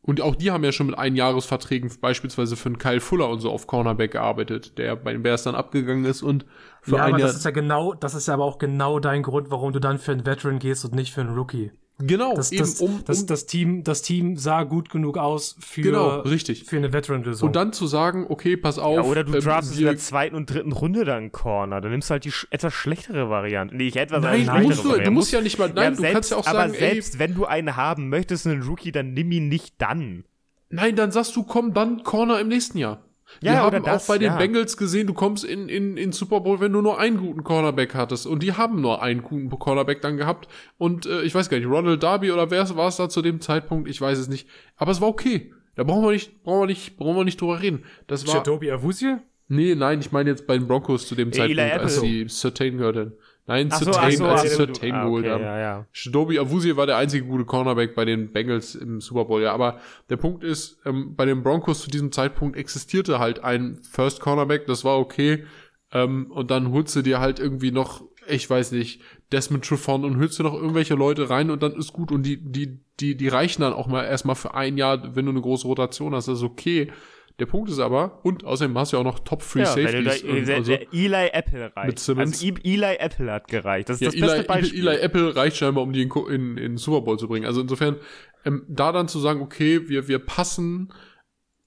Und auch die haben ja schon mit Einjahresverträgen beispielsweise für einen Kyle Fuller und so auf Cornerback gearbeitet, der bei den Bears dann abgegangen ist und für Ja, ein aber Jahr das ist ja genau, das ist ja aber auch genau dein Grund, warum du dann für einen Veteran gehst und nicht für einen Rookie. Genau, Das, eben, das, um, das, um das, Team, das Team sah gut genug aus für, genau, richtig. für eine Veteran-Lösung. Und dann zu sagen, okay, pass auf. Ja, oder du ähm, draftest in der zweiten und dritten Runde dann Corner. Dann nimmst du halt die sch etwas schlechtere Variante. Nee, ich etwas Nein, eine musst du, du musst ja nicht mal, nein, du selbst, kannst ja auch aber sagen, ey, selbst wenn du einen haben möchtest, einen Rookie, dann nimm ihn nicht dann. nein, dann sagst du, komm, dann Corner im nächsten Jahr. Ja, Wir haben das, auch bei den ja. Bengals gesehen, du kommst in, in, in Super Bowl, wenn du nur einen guten Cornerback hattest. Und die haben nur einen guten Cornerback dann gehabt. Und äh, ich weiß gar nicht, Ronald Darby oder wer war es da zu dem Zeitpunkt? Ich weiß es nicht. Aber es war okay. Da brauchen wir nicht, brauchen wir nicht, brauchen wir nicht drüber reden. Das war. Jadobi Awuzie? Nee, nein, ich meine jetzt bei den Broncos zu dem Eli Zeitpunkt, als sie Certain gehört. Nein, Ach so, Certain, so, als sie so, Certain ah, geholt okay, haben. Ja, ja. Shidobi Awuzie war der einzige gute Cornerback bei den Bengals im Super Bowl, ja. Aber der Punkt ist, ähm, bei den Broncos zu diesem Zeitpunkt existierte halt ein First Cornerback, das war okay. Ähm, und dann holst du dir halt irgendwie noch, ich weiß nicht, Desmond Trufant und holst du noch irgendwelche Leute rein und dann ist gut. Und die, die, die, die reichen dann auch mal erstmal für ein Jahr, wenn du eine große Rotation hast, das ist okay. Der Punkt ist aber, und außerdem hast du ja auch noch Top Free Ja, wenn du Safeties. da, der, also, der Eli Apple reicht. Mit Simmons. Also Eli Apple hat gereicht. Das ist ja, das beste [LAUGHS] Eli, Beispiel. Eli Apple reicht scheinbar, um die in, in, in Super Bowl zu bringen. Also insofern, ähm, da dann zu sagen, okay, wir, wir passen,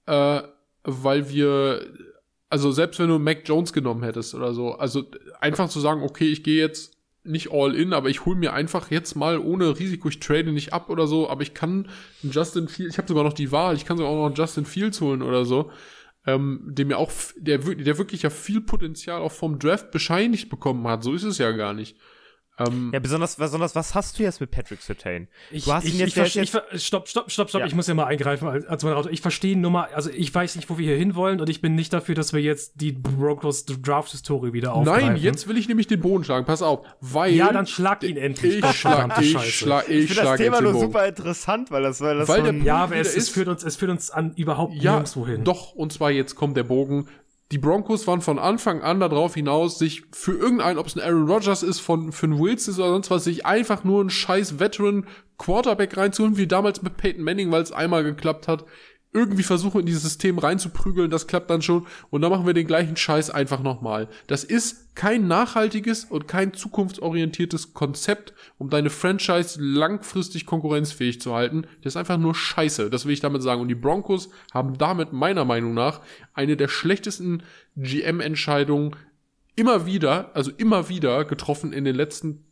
äh, weil wir, also selbst wenn du Mac Jones genommen hättest oder so, also einfach zu sagen, okay, ich gehe jetzt nicht all in, aber ich hole mir einfach jetzt mal ohne Risiko, ich trade nicht ab oder so, aber ich kann Justin Fields, ich habe sogar noch die Wahl, ich kann sogar auch noch Justin Fields holen oder so, ähm, dem ja auch, der, der wirklich ja viel Potenzial auch vom Draft bescheinigt bekommen hat. So ist es ja gar nicht. Ähm, Ja, besonders, besonders, was hast du jetzt mit Patrick Sertain? Ich, Du hast ich, ihn jetzt- ich, ist ich, ver- stopp, stopp, stopp, stopp. Ja. Ich muss ja mal eingreifen als, als Moderator. Ich verstehe nur mal, also ich weiß nicht, wo wir hier hinwollen und ich bin nicht dafür, dass wir jetzt die Broncos Draft-Historie wieder aufgreifen. Nein, jetzt will ich nämlich den Boden schlagen. Pass auf, weil Ja, dann schlag ihn endlich. ich schlag, ich schlag, ich, Ich finde das schlag Thema nur super interessant, weil das, weil das Weil so Ja, aber es, wieder es, ist- führt uns, es führt uns an überhaupt Ja, nirgendwo hin. doch, und zwar jetzt kommt der Bogen. Die Broncos waren von Anfang an darauf hinaus, sich für irgendeinen, ob es ein Aaron Rodgers ist, von, für einen Wills ist oder sonst was, sich einfach nur einen scheiß Veteran Quarterback reinzuholen, wie damals mit Peyton Manning, weil es einmal geklappt hat. Irgendwie versuchen in dieses System reinzuprügeln, das klappt dann schon. Und dann machen wir den gleichen Scheiß einfach nochmal. Das ist kein nachhaltiges und kein zukunftsorientiertes Konzept, um deine Franchise langfristig konkurrenzfähig zu halten. Das ist einfach nur Scheiße. Das will ich damit sagen. Und die Broncos haben damit meiner Meinung nach eine der schlechtesten GM-Entscheidungen immer wieder, also immer wieder getroffen in den letzten,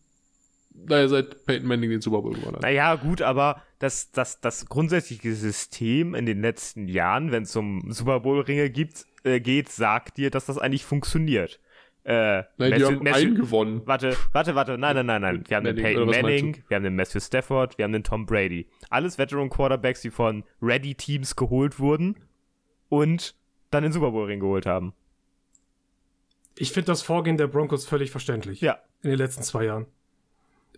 naja, seit Peyton Manning den Super Bowl gewonnen hat. Naja, gut, aber das, das, das grundsätzliche System in den letzten Jahren, wenn es um Super Bowl-Ringe gibt, äh, geht, sagt dir, dass das eigentlich funktioniert. Äh, Nein, die Matthew- haben Matthew- einen gewonnen. Warte, warte, warte, nein, nein, nein, nein. Wir haben den Manning, Peyton was meinst Manning, wir haben den Matthew Stafford, wir haben den Tom Brady. Alles Veteran Quarterbacks, die von Ready-Teams geholt wurden und dann den Super Bowl-Ring geholt haben. Ich finde das Vorgehen der Broncos völlig verständlich. Ja. In den letzten zwei Jahren.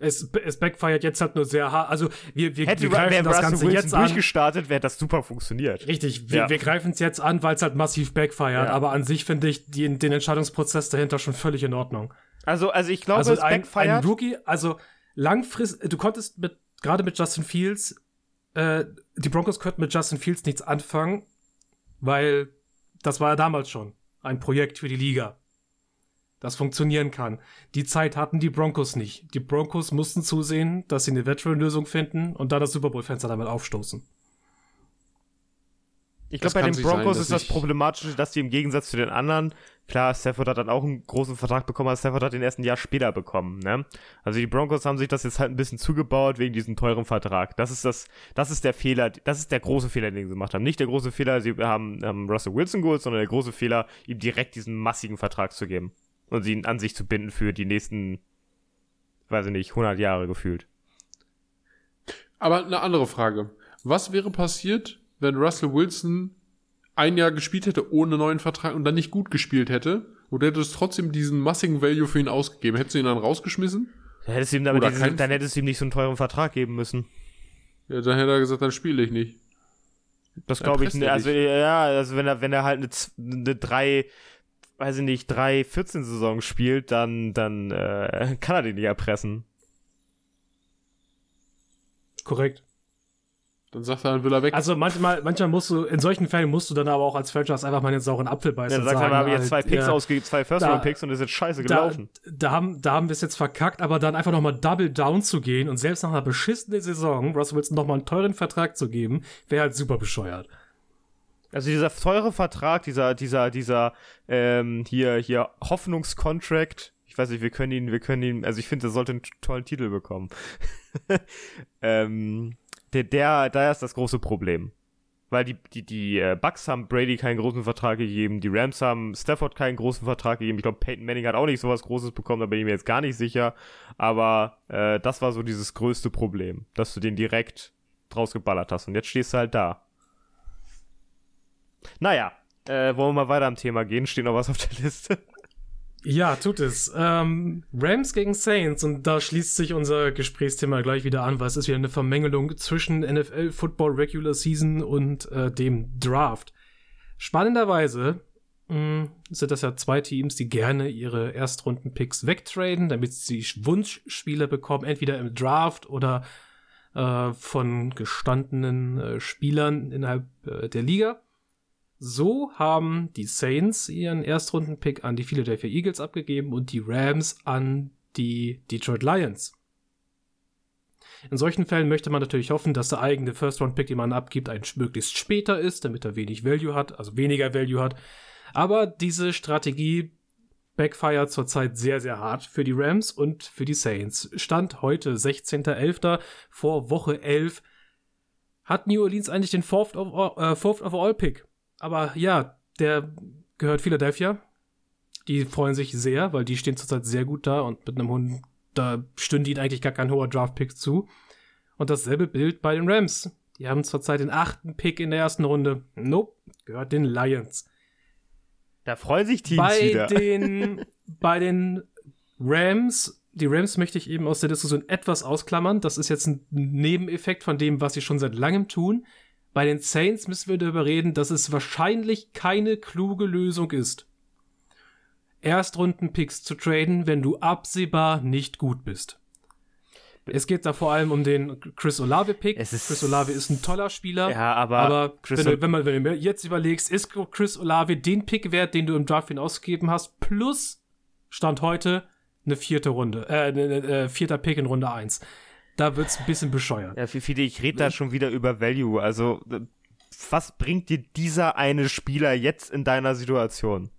Es, es backfeiert jetzt halt nur sehr hart. Also wir, wir, Hätte wir greifen das Russell Ganze Wilson jetzt an. durchgestartet, wäre das super funktioniert. Richtig, wir, Ja. wir greifen es jetzt an, weil es halt massiv backfeiert. Ja. Aber an sich finde ich die, den Entscheidungsprozess dahinter schon völlig in Ordnung. Also, also ich glaube, Also es ein, ein backfired. Rookie, also langfristig, du konntest mit, gerade mit Justin Fields, äh, die Broncos könnten mit Justin Fields nichts anfangen, weil das war ja damals schon ein Projekt für die Liga, das funktionieren kann. Die Zeit hatten die Broncos nicht. Die Broncos mussten zusehen, dass sie eine Veteran-Lösung finden und dann das Super Bowl-Fenster damit aufstoßen. Ich glaube, bei den sein, Broncos dass ist das Problematische, dass die im Gegensatz zu den anderen, klar, Stafford hat dann auch einen großen Vertrag bekommen, aber Stafford hat den erst ein Jahr später bekommen, ne? Also die Broncos haben sich das jetzt halt ein bisschen zugebaut wegen diesem teuren Vertrag. Das ist das, das ist der Fehler, das ist der große Fehler, den sie gemacht haben. Nicht der große Fehler, sie haben ähm, Russell Wilson geholt, sondern der große Fehler, ihm direkt diesen massigen Vertrag zu geben und ihn an sich zu binden für die nächsten, weiß ich nicht, 100 Jahre gefühlt. Aber eine andere Frage. Was wäre passiert, wenn Russell Wilson ein Jahr gespielt hätte ohne neuen Vertrag und dann nicht gut gespielt hätte? Oder hätte es trotzdem diesen massigen Value für ihn ausgegeben? Hättest du ihn dann rausgeschmissen? Dann hättest du ihm, damit diesen, dann hättest du ihm nicht so einen teuren Vertrag geben müssen. Ja, dann hätte er gesagt, dann spiele ich nicht. Das glaube ich nicht. Also, ja, also wenn er, wenn er halt eine, eine drei, weiß ich nicht, drei 14 Saison spielt, dann, dann äh, [LAUGHS] kann er den nicht erpressen. Korrekt. Dann sagt er, dann will er weg. Also manchmal, manchmal musst du, in solchen Fällen musst du dann aber auch als Franchise einfach mal den sauren Apfel beißen. Ja, dann sagt er, sagen, wir haben jetzt zwei halt, Picks ja, ausgegeben, zwei First-Round-Picks und ist jetzt scheiße da, gelaufen. da haben, da haben wir es jetzt verkackt, aber dann einfach nochmal Double Down zu gehen und selbst nach einer beschissenen Saison Russell Wilson nochmal einen teuren Vertrag zu geben, wäre halt super bescheuert. Also dieser teure Vertrag, dieser, dieser, dieser, ähm, hier, hier Hoffnungskontrakt, ich weiß nicht, wir können ihn, wir können ihn, also ich finde, der sollte einen tollen Titel bekommen. [LAUGHS] ähm, der, der, da ist das große Problem. Weil die, die, die äh, Bucks haben Brady keinen großen Vertrag gegeben, die Rams haben Stafford keinen großen Vertrag gegeben. Ich glaube, Peyton Manning hat auch nicht sowas Großes bekommen, da bin ich mir jetzt gar nicht sicher. Aber äh, das war so dieses größte Problem, dass du den direkt draus geballert hast. Und jetzt stehst du halt da. Naja, äh, wollen wir mal weiter am Thema gehen? Steht noch was auf der Liste? Ja, tut es. Ähm, Rams gegen Saints und da schließt sich unser Gesprächsthema gleich wieder an, weil es ist wieder eine Vermengelung zwischen NFL Football Regular Season und äh, dem Draft. Spannenderweise mh, sind das ja zwei Teams, die gerne ihre Erstrunden-Picks wegtraden, damit sie Wunschspieler bekommen, entweder im Draft oder äh, von gestandenen äh, Spielern innerhalb äh, der Liga. So haben die Saints ihren Erstrunden-Pick an die Philadelphia Eagles abgegeben und die Rams an die Detroit Lions. In solchen Fällen möchte man natürlich hoffen, dass der eigene First-Round-Pick, den man abgibt, ein möglichst später ist, damit er wenig Value hat, also weniger Value hat. Aber diese Strategie backfire zurzeit sehr, sehr hart für die Rams und für die Saints. Stand heute 16.11. vor Woche 11 hat New Orleans eigentlich den Fourth of äh, Fourth of All Pick. Aber ja, der gehört Philadelphia. Die freuen sich sehr, weil die stehen zurzeit sehr gut da und mit einem Hund, da stünde ihnen eigentlich gar kein hoher Draft-Pick zu. Und dasselbe Bild bei den Rams. Die haben zurzeit den achten Pick in der ersten Runde. Nope, gehört den Lions. Da freuen sich Teams bei wieder. Den, bei den Rams, die Rams möchte ich eben aus der Diskussion etwas ausklammern. Das ist jetzt ein Nebeneffekt von dem, was sie schon seit langem tun. Bei den Saints müssen wir darüber reden, dass es wahrscheinlich keine kluge Lösung ist, Erstrunden-Picks zu traden, wenn du absehbar nicht gut bist. Es geht da vor allem um den Chris Olave-Pick. Chris Olave ist ein toller Spieler. Ja, aber, Aber wenn, du, wenn, man, wenn du mir jetzt überlegst, ist Chris Olave den Pick wert, den du im Draft ausgegeben hast, plus Stand heute eine vierte Runde, äh, äh, vierter Pick in Runde 1. Da wird's ein bisschen bescheuert. Ja, Fide, ich rede da schon wieder über Value. Also, äh, was bringt dir dieser eine Spieler jetzt in deiner Situation?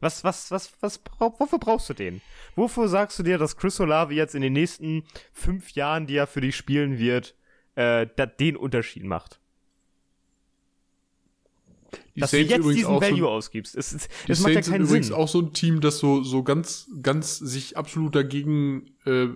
Was, was, was, was, wofür brauchst du den? Wofür sagst du dir, dass Chris Olave jetzt in den nächsten fünf Jahren, die er für dich spielen wird, äh, da, den Unterschied macht? Die dass du Saints jetzt übrigens diesen auch so- Value ausgibst. Es, es, Die es macht ja Saints sind keinen übrigens Sinn. auch so ein Team, das so, so ganz, ganz sich absolut dagegen äh,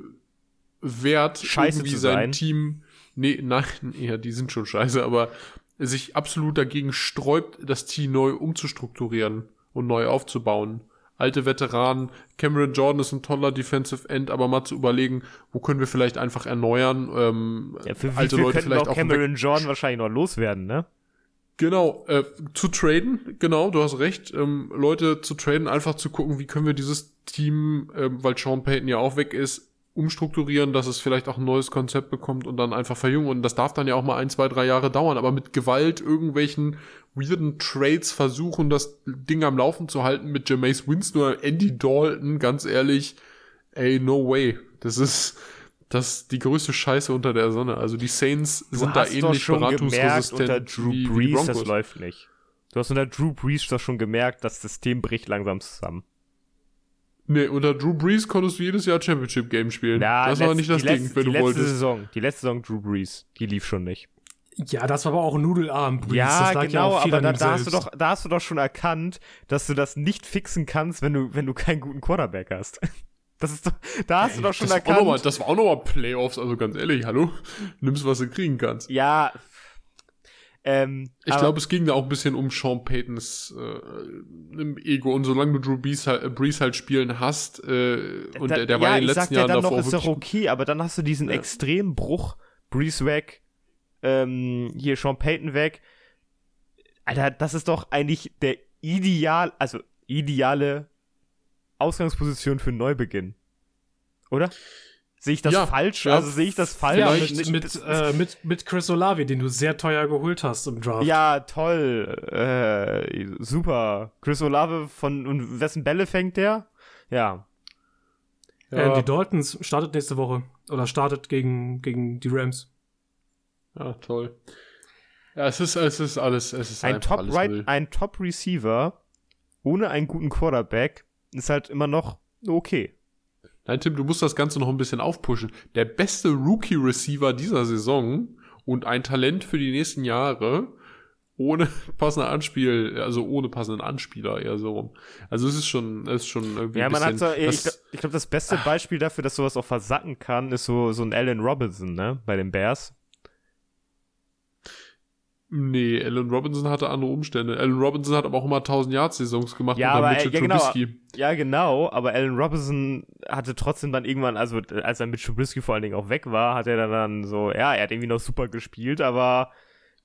wehrt, Scheiße irgendwie sein. Team. Nee, nein, [LAUGHS] ja, die sind schon scheiße, aber sich absolut dagegen sträubt, das Team neu umzustrukturieren und neu aufzubauen. Alte Veteranen, Cameron Jordan ist ein toller Defensive End, aber mal zu überlegen, wo können wir vielleicht einfach erneuern, ähm, ja, für wie alte viel Leute könnten vielleicht auch Cameron Jordan wahrscheinlich noch loswerden, ne? Genau, äh, zu traden, genau, du hast recht. Ähm, Leute zu traden, einfach zu gucken, wie können wir dieses Team, ähm, weil Sean Payton ja auch weg ist, umstrukturieren, dass es vielleicht auch ein neues Konzept bekommt und dann einfach verjüngen. Und das darf dann ja auch mal ein, zwei, drei Jahre dauern, aber mit Gewalt irgendwelchen weirden Trades versuchen, das Ding am Laufen zu halten mit Jameis Winston oder Andy Dalton, ganz ehrlich, ey, no way. Das ist, das ist die größte Scheiße unter der Sonne. Also die Saints Du sind da ähnlich beratungsresistent unter Drew wie, wie die Brees, das läuft nicht. Du hast unter Drew Brees doch schon gemerkt, das System bricht langsam zusammen. Nee, unter Drew Brees konntest du jedes Jahr Championship Game spielen. Ja, das war letzt- nicht das die Ding, letzte, wenn die du letzte wolltest. Saison, die letzte Saison Drew Brees, die lief schon nicht. Ja, das war aber auch ein Nudelarm. Breeze. Ja, das lag genau, viel aber da, da hast du doch, da hast du doch schon erkannt, dass du das nicht fixen kannst, wenn du, wenn du keinen guten Quarterback hast. [LAUGHS] Das ist doch, da hast du doch schon das, war auch noch mal, erkannt. das war auch nochmal Playoffs, also ganz ehrlich, hallo? Nimmst, was du kriegen kannst. Ja, ähm, Ich glaube, es ging da auch ein bisschen um Sean Paytons äh, Ego. Und solange du Drew Brees halt, äh, Brees halt spielen hast, äh, und da, der, der ja, war in den letzten ja Jahren dann davor noch, ist doch okay, aber dann hast du diesen Ja. extremen Bruch, Breeze weg, ähm, hier Sean Payton weg. Alter, das ist doch eigentlich der ideal, also ideale Ausgangsposition für einen Neubeginn. Oder? Sehe ich das Ja, falsch? ja, also sehe ich das falsch? Ja, Vielleicht mit, äh, mit, mit Chris Olavi, den du sehr teuer geholt hast im Draft. Ja, toll. Äh, super. Chris Olave von und wessen Bälle fängt der? Ja. Äh, die Dolphins startet nächste Woche. Oder startet gegen, gegen die Rams. ja, toll. Ja, es ist, es ist alles, es ist Ein einfach Top alles right, Müll. ein Top Receiver ohne einen guten Quarterback ist halt immer noch okay. Nein, Tim, du musst das Ganze noch ein bisschen aufpushen. Der beste Rookie-Receiver dieser Saison und ein Talent für die nächsten Jahre ohne [LAUGHS] passende Anspiel, also ohne passenden Anspieler eher so rum. Also es ist schon, es ist schon irgendwie Ja, man hat so, ich, das- glaub- ich glaube, das beste Beispiel dafür, dass sowas auch versacken kann, ist so, so ein Allen Robinson, ne, bei den Bears. Nee, Allen Robinson hatte andere Umstände. Allen Robinson hat aber auch immer 1000 Yards Saisons gemacht Ja, unter aber, Mitchell ja, genau. Trubisky. Ja, genau, aber Allen Robinson hatte trotzdem dann irgendwann, also als er mit Trubisky vor allen Dingen auch weg war, hat er dann, dann so, ja, er hat irgendwie noch super gespielt, aber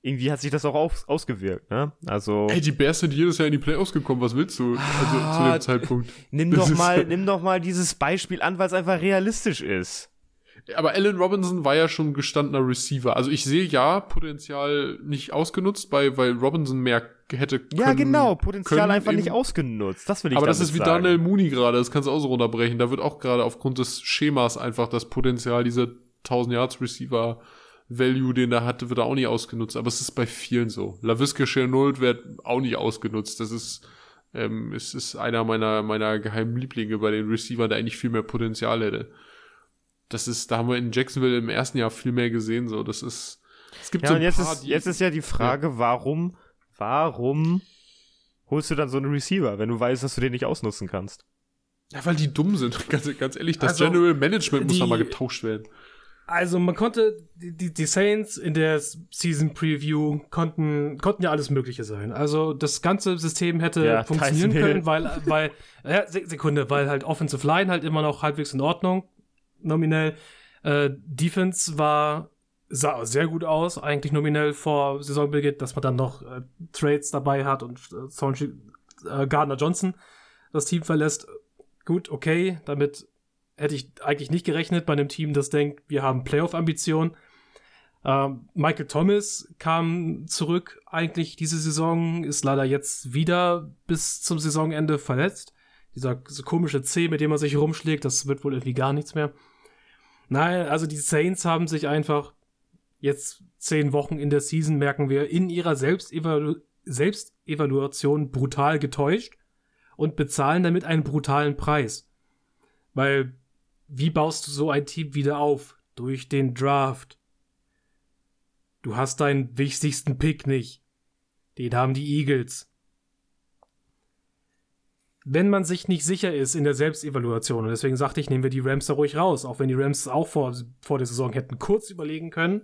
irgendwie hat sich das auch auf, ausgewirkt, ne? Also Ey, die Bears sind jedes Jahr in die Playoffs gekommen, was willst du? Also zu Ah, dem Zeitpunkt. nimm das doch mal, nimm doch mal dieses Beispiel an, weil es einfach realistisch ist. Aber Allen Robinson war ja schon gestandener Receiver. Also ich sehe ja Potenzial nicht ausgenutzt, bei, weil Robinson mehr hätte können. Ja, genau, Potenzial können einfach im- nicht ausgenutzt. Das will ich Aber das ist wie sagen. Daniel Mooney gerade, das kannst du auch so runterbrechen. Da wird auch gerade aufgrund des Schemas einfach das Potenzial dieser 1000 Yards Receiver Value, den er hatte, wird auch nicht ausgenutzt. Aber es ist bei vielen so. LaVisca Chenault wird auch nicht ausgenutzt. Das ist, ähm, es ist einer meiner, meiner geheimen Lieblinge bei den Receivern, der eigentlich viel mehr Potenzial hätte. Das ist, da haben wir in Jacksonville im ersten Jahr viel mehr gesehen, so. Das ist, es gibt Ja, so und ein jetzt paar, ist, jetzt ist ja die Frage, warum, warum holst du dann so einen Receiver, wenn du weißt, dass du den nicht ausnutzen kannst? ja, weil die dumm sind. [LAUGHS] Ganz, ganz ehrlich, das Also, General Management muss die- da mal getauscht werden. Also man konnte, die, die, Saints in der Season Preview konnten, konnten ja alles Mögliche sein. Also das ganze System hätte Ja, funktionieren können, weil, weil, ja, Se- Sekunde, weil halt Offensive Line halt immer noch halbwegs in Ordnung, nominell. Äh, Defense war, sah sehr gut aus, eigentlich nominell vor Saisonbeginn, dass man dann noch äh, Trades dabei hat und äh, äh, Gardner Johnson das Team verlässt. Gut, okay, damit hätte ich eigentlich nicht gerechnet bei einem Team, das denkt, wir haben Playoff-Ambitionen. Ähm, Michael Thomas kam zurück eigentlich diese Saison, ist leider jetzt wieder bis zum Saisonende verletzt. Dieser diese komische C, mit dem er sich rumschlägt, das wird wohl irgendwie gar nichts mehr. Nein, also die Saints haben sich einfach jetzt zehn Wochen in der Season, merken wir, in ihrer Selbstevalu Selbstevaluation brutal getäuscht und bezahlen damit einen brutalen Preis. Weil, wie baust du so ein Team wieder auf? Durch den Draft. Du hast deinen wichtigsten Pick nicht. Den haben die Eagles. Wenn man sich nicht sicher ist in der Selbstevaluation, und deswegen sagte ich, nehmen wir die Rams da ruhig raus, auch wenn die Rams auch vor, vor der Saison hätten kurz überlegen können,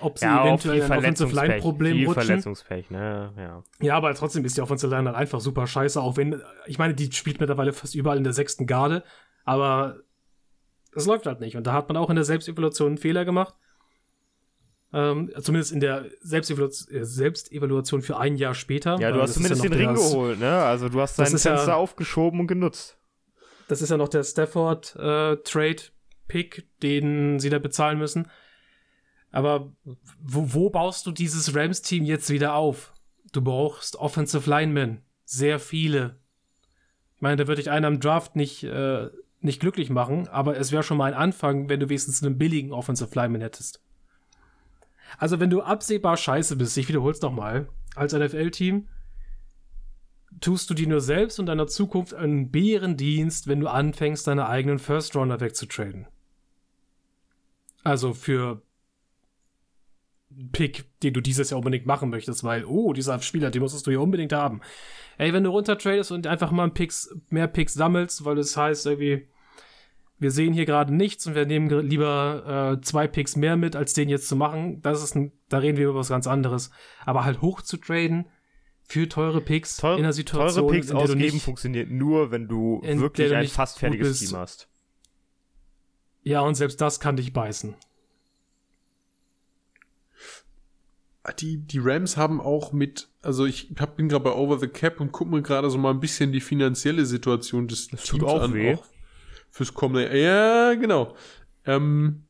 ob sie eventuell ein Offensive Line Problem viel rutschen. Verletzungspech, ne, ja. Ja, aber trotzdem ist die Offensive Line halt einfach super scheiße, auch wenn, ich meine, die spielt mittlerweile fast überall in der sechsten Garde, aber es läuft halt nicht. Und da hat man auch in der Selbstevaluation einen Fehler gemacht. Ähm, zumindest in der Selbstevaluation, äh, Selbstevaluation für ein Jahr später. Ja, du weil hast das zumindest ja den Ring das- geholt, ne? Also du hast dein ist ja- Fenster aufgeschoben und genutzt. Das ist ja noch der Stafford äh, Trade Pick, den sie da bezahlen müssen. Aber wo, wo baust du dieses Rams-Team jetzt wieder auf? Du brauchst Offensive Linemen. Sehr viele. Ich meine, da würde ich einen am Draft nicht, äh, nicht glücklich machen, aber es wäre schon mal ein Anfang, wenn du wenigstens einen billigen Offensive Lineman hättest. Also, wenn du absehbar scheiße bist, ich wiederhol's noch mal, als NFL-Team, tust du dir nur selbst und deiner Zukunft einen Bärendienst, wenn du anfängst, deine eigenen First-Rounder wegzutraden. Also für Pick, den du dieses Jahr unbedingt machen möchtest, weil, oh, dieser Spieler, den musstest du hier unbedingt haben. Ey, wenn du runtertradest und einfach mal Picks, mehr Picks sammelst, weil das heißt irgendwie, wir sehen hier gerade nichts und wir nehmen lieber äh, zwei Picks mehr mit, als den jetzt zu machen, das ist ein, da reden wir über was ganz anderes. Aber halt hoch zu traden für teure Picks Teu- in einer Situation, Teure Picks in der du ausgeben nicht funktioniert nur, wenn du wirklich du ein fast fertiges bist. Team hast. Ja, und selbst das kann dich beißen. Die, die Rams haben auch mit, also ich hab, bin gerade bei Over the Cap und guck mir gerade so mal ein bisschen die finanzielle Situation des Das tut Teams auch an. weh. Auch fürs kommende. Ja, genau. Ähm,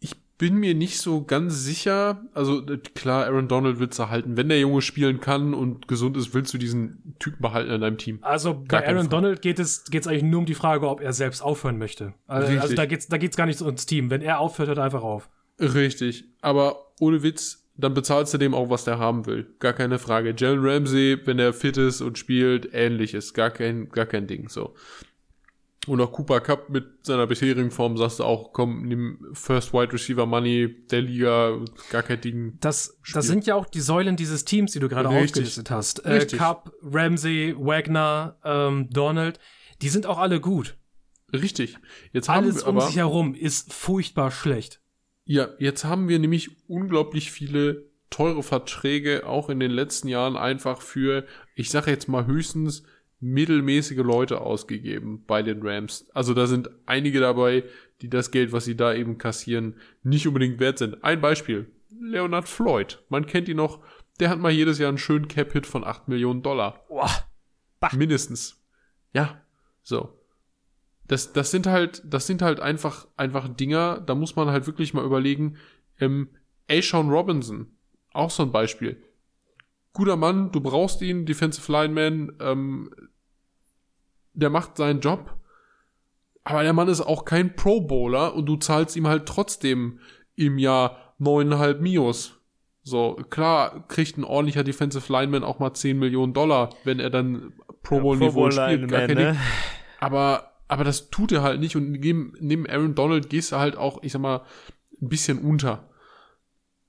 ich bin mir nicht so ganz sicher. Also äh, klar, Aaron Donald willst du halten. Wenn der Junge spielen kann und gesund ist, willst du diesen Typen behalten in deinem Team. Also Gar bei Aaron Frage. Donald geht es geht's eigentlich nur um die Frage, ob er selbst aufhören möchte. Also, also da geht's da geht's gar nicht ums Team. Wenn er aufhört, hört er einfach auf. Richtig. Aber ohne Witz, dann bezahlst du dem auch, was der haben will. Gar keine Frage. Jalen Ramsey, wenn er fit ist und spielt, ähnliches. Gar kein, gar kein Ding, so. Und auch Cooper Cup mit seiner bisherigen Form sagst du auch, komm, nimm First Wide Receiver Money der Liga, gar kein Ding. Das, Spiel. das sind ja auch die Säulen dieses Teams, die du gerade aufgelistet hast. Äh. Cup, Ramsey, Wagner, ähm, Donald, die sind auch alle gut. Richtig. Jetzt Alles haben wir um aber, sich herum ist furchtbar schlecht. ja, jetzt haben wir nämlich unglaublich viele teure Verträge auch in den letzten Jahren einfach für, ich sage jetzt mal höchstens mittelmäßige Leute ausgegeben bei den Rams. Also da sind einige dabei, die das Geld, was sie da eben kassieren, nicht unbedingt wert sind. Ein Beispiel. Leonard Floyd. Man kennt ihn noch. Der hat mal jedes Jahr einen schönen Cap-Hit von 8 Millionen Dollar. Boah. Mindestens. Ja. So. Das, das sind halt, das sind halt einfach, einfach Dinger, da muss man halt wirklich mal überlegen. Ähm, Ashawn Robinson, auch so ein Beispiel. Guter Mann, du brauchst ihn, Defensive Lineman, ähm, der macht seinen Job, aber der Mann ist auch kein Pro Bowler und du zahlst ihm halt trotzdem im Jahr neuneinhalb Mios. So, klar kriegt ein ordentlicher Defensive Lineman auch mal 10 Millionen Dollar, wenn er dann Pro Bowl Niveau spielt. Gar kein Ding. ne? Aber, aber das tut er halt nicht und neben, neben Aaron Donald gehst du halt auch, ich sag mal, ein bisschen unter.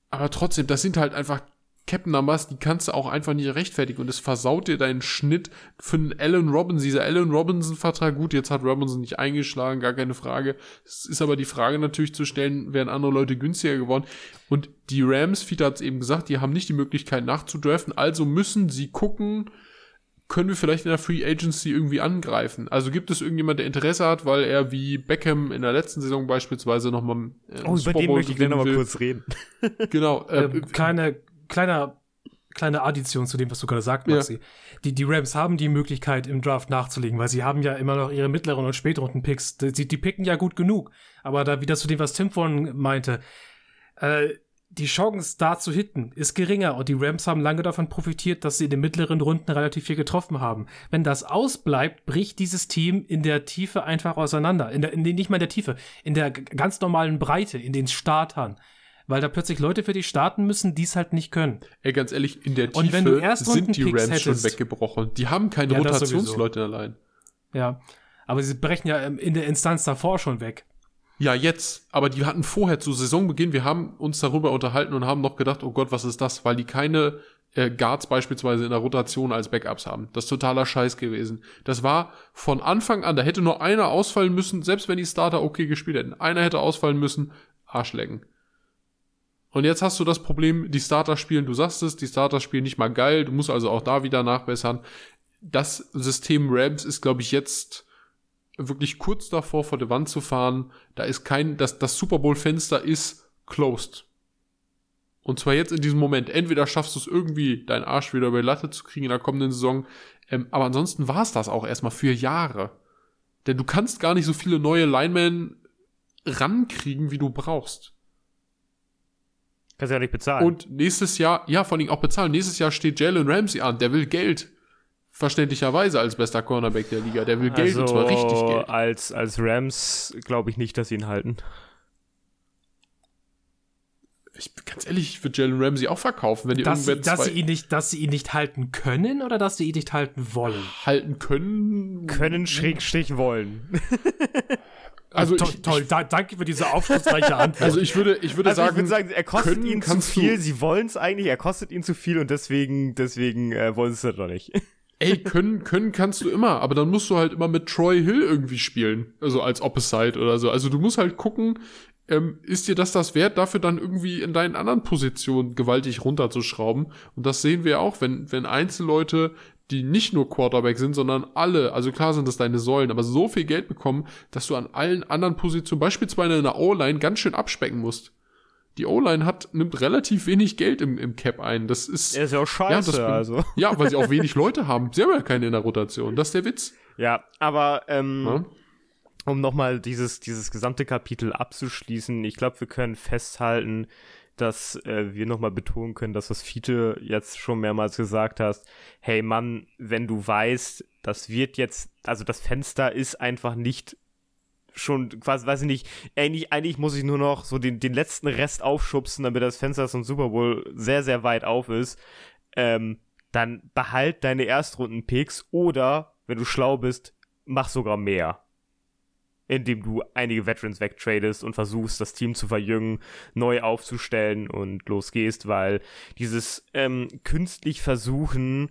Aber trotzdem, das sind halt einfach Captain Numbers, die kannst du auch einfach nicht rechtfertigen und es versaut dir deinen Schnitt für einen Allen Robinson. Dieser Allen Robinson-Vertrag, gut, jetzt hat Robinson nicht eingeschlagen, gar keine Frage. Es ist aber die Frage natürlich zu stellen, wären andere Leute günstiger geworden. Und die Rams, Fiete hat es eben gesagt, die haben nicht die Möglichkeit nachzudraften, also müssen sie gucken, können wir vielleicht in der Free Agency irgendwie angreifen? Also gibt es irgendjemand, der Interesse hat, weil er wie Beckham in der letzten Saison beispielsweise nochmal äh, Oh, über den möchte ich gleich noch mal kurz reden. Genau. [LAUGHS] Äh, Ähm, kleine, kleiner, kleine Addition zu dem, was du gerade sagst, Ja. Maxi. Die, die Rams haben die Möglichkeit, im Draft nachzulegen, weil sie haben ja immer noch ihre mittleren und späteren Picks. Die, die picken ja gut genug. Aber da wieder zu dem, was Tim vorhin meinte, äh, die Chance, da zu hitten, ist geringer und die Rams haben lange davon profitiert, dass sie in den mittleren Runden relativ viel getroffen haben. Wenn das ausbleibt, bricht dieses Team in der Tiefe einfach auseinander. In der, in den, nicht mal in der Tiefe, in der ganz normalen Breite, in den Startern. Weil da plötzlich Leute für dich starten müssen, die es halt nicht können. Ey, ganz ehrlich, in der Tiefe Und wenn du sind die Rams schon hättest- weggebrochen. Die haben keine Ja, Rotationsleute allein. Ja. Aber sie brechen ja ähm, in der Instanz davor schon weg. Ja, jetzt. Aber die hatten vorher zu Saisonbeginn, wir haben uns darüber unterhalten und haben noch gedacht, oh Gott, was ist das? Weil die keine äh, Guards beispielsweise in der Rotation als Backups haben. Das ist totaler Scheiß gewesen. Das war von Anfang an, da hätte nur einer ausfallen müssen, selbst wenn die Starter okay gespielt hätten. Einer hätte ausfallen müssen, Arschlecken. Und jetzt hast du das Problem, die Starter spielen, du sagst es, die Starter spielen nicht mal geil, du musst also auch da wieder nachbessern. Das System Rams ist, glaube ich, jetzt wirklich kurz davor, vor der Wand zu fahren. Da ist kein, das, das Super Bowl-Fenster ist closed. Und zwar jetzt in diesem Moment. Entweder schaffst du es irgendwie, deinen Arsch wieder über die Latte zu kriegen in der kommenden Saison. Ähm, aber ansonsten war es das auch erstmal für Jahre. Denn du kannst gar nicht so viele neue Linemen rankriegen, wie du brauchst. Kannst ja nicht bezahlen. Und nächstes Jahr, ja, vor allem auch bezahlen. Nächstes Jahr steht Jalen Ramsey an. Der will Geld. Verständlicherweise als bester Cornerback der Liga. Der will Geld und zwar richtig Geld. Also, Als, als Rams glaube ich nicht, dass sie ihn halten. Ich, ganz ehrlich, ich würde Jalen Ramsey auch verkaufen, wenn die Dass, sie- irgendwer dass, zwei sie ihn nicht, dass sie ihn nicht halten können oder dass sie ihn nicht halten wollen? halten können. Können Schrägstrich wollen. [LAUGHS] Also toll, ich, toll. Da, danke für diese aufschlussreiche Antwort. [LAUGHS] Also ich würde, ich würde Also sagen, ich würde sagen, er kostet können ihnen zu viel, sie wollen es eigentlich, er kostet ihnen zu viel und deswegen, deswegen äh, wollen sie es doch nicht. [LAUGHS] ey, können, können kannst du immer, aber dann musst du halt immer mit Troy Hill irgendwie spielen, also als Opposite oder so. Also du musst halt gucken, ähm, ist dir das das wert, dafür dann irgendwie in deinen anderen Positionen gewaltig runterzuschrauben? Und das sehen wir auch, wenn, wenn Einzelleute, die nicht nur Quarterback sind, sondern alle, also klar sind das deine Säulen, aber so viel Geld bekommen, dass du an allen anderen Positionen, beispielsweise in der O-Line, ganz schön abspecken musst. Die O-Line hat, nimmt relativ wenig Geld im, im Cap ein. Das ist, Er ist ja auch scheiße, das bin- also. ja, weil sie auch [LAUGHS] wenig Leute haben. Sie haben ja keine in der Rotation. Das ist der Witz. Ja, aber ähm, Ja? um nochmal dieses, dieses gesamte Kapitel abzuschließen, ich glaube, wir können festhalten, dass äh, wir nochmal betonen können, dass was Fiete jetzt schon mehrmals gesagt hast, hey Mann, wenn du weißt, das wird jetzt, also das Fenster ist einfach nicht schon quasi, weiß ich nicht, eigentlich, eigentlich muss ich nur noch so den, den letzten Rest aufschubsen, damit das Fenster zum Super Bowl sehr, sehr weit auf ist, ähm, dann behalt deine Erstrunden-Picks oder, wenn du schlau bist, mach sogar mehr indem du einige Veterans wegtradest und versuchst, das Team zu verjüngen, neu aufzustellen und losgehst, weil dieses ähm, künstlich versuchen,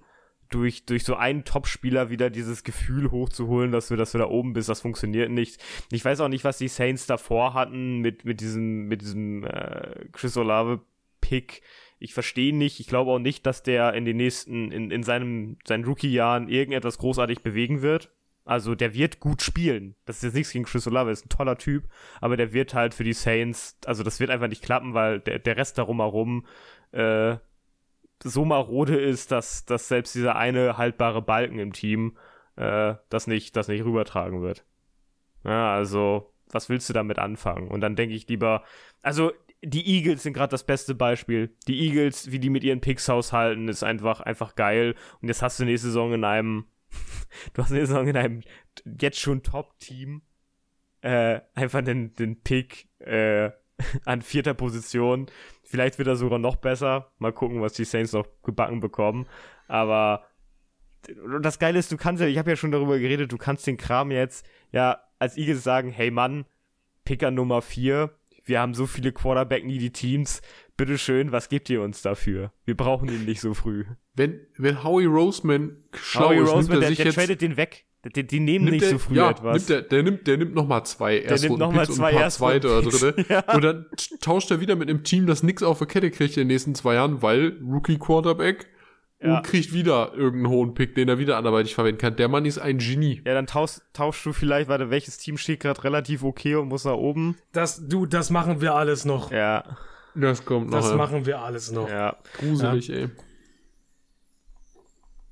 durch, durch so einen Topspieler wieder dieses Gefühl hochzuholen, dass du, dass du da oben bist, das funktioniert nicht. Ich weiß auch nicht, was die Saints davor hatten mit, mit diesem, mit diesem äh, Chris Olave-Pick. Ich verstehe nicht, ich glaube auch nicht, dass der in den nächsten, in, in seinem, seinen Rookie-Jahren irgendetwas großartig bewegen wird. Also der wird gut spielen. Das ist jetzt nichts gegen Chris Olave, ist ein toller Typ, aber der wird halt für die Saints, also das wird einfach nicht klappen, weil der, der Rest darum herum äh, so marode ist, dass, dass selbst dieser eine haltbare Balken im Team äh, das, nicht, das nicht rübertragen wird. Ja, also, was willst du damit anfangen? Und dann denke ich lieber, also die Eagles sind gerade das beste Beispiel. Die Eagles, wie die mit ihren Picks haushalten, ist einfach, einfach geil. Und jetzt hast du nächste Saison in einem [LAUGHS] du hast eine Saison in einem jetzt schon Top-Team äh, einfach den, den Pick äh, [LAUGHS] an vierter Position. Vielleicht wird er sogar noch besser. Mal gucken, was die Saints noch gebacken bekommen. Aber das Geile ist, du kannst ja, ich habe ja schon darüber geredet, du kannst den Kram jetzt ja als Eagles sagen, hey Mann, Picker Nummer 4, wir haben so viele Quarterback-needy Teams, bitteschön, was gebt ihr uns dafür? Wir brauchen ihn nicht so früh. Wenn, wenn Howie Roseman schlau Howie ist, Roseman, der, der jetzt, tradet den weg. Die, die nehmen nicht der, so früh ja, etwas. Nimmt der, der nimmt, der nimmt nochmal zwei zwei und ein zweite oder dritte. ja. Und dann tauscht er wieder mit einem Team, das nichts auf der Kette kriegt in den nächsten zwei Jahren, weil Rookie Quarterback ja. und kriegt wieder irgendeinen hohen Pick, den er wieder anderweitig verwenden kann. Der Mann ist ein Genie. Ja, dann tausch, tauschst du vielleicht, warte, welches Team steht gerade relativ okay und muss nach oben? Das, du, das machen wir alles noch. Ja. Das kommt noch. Das machen wir alles noch. Ja. Gruselig, ja. ey.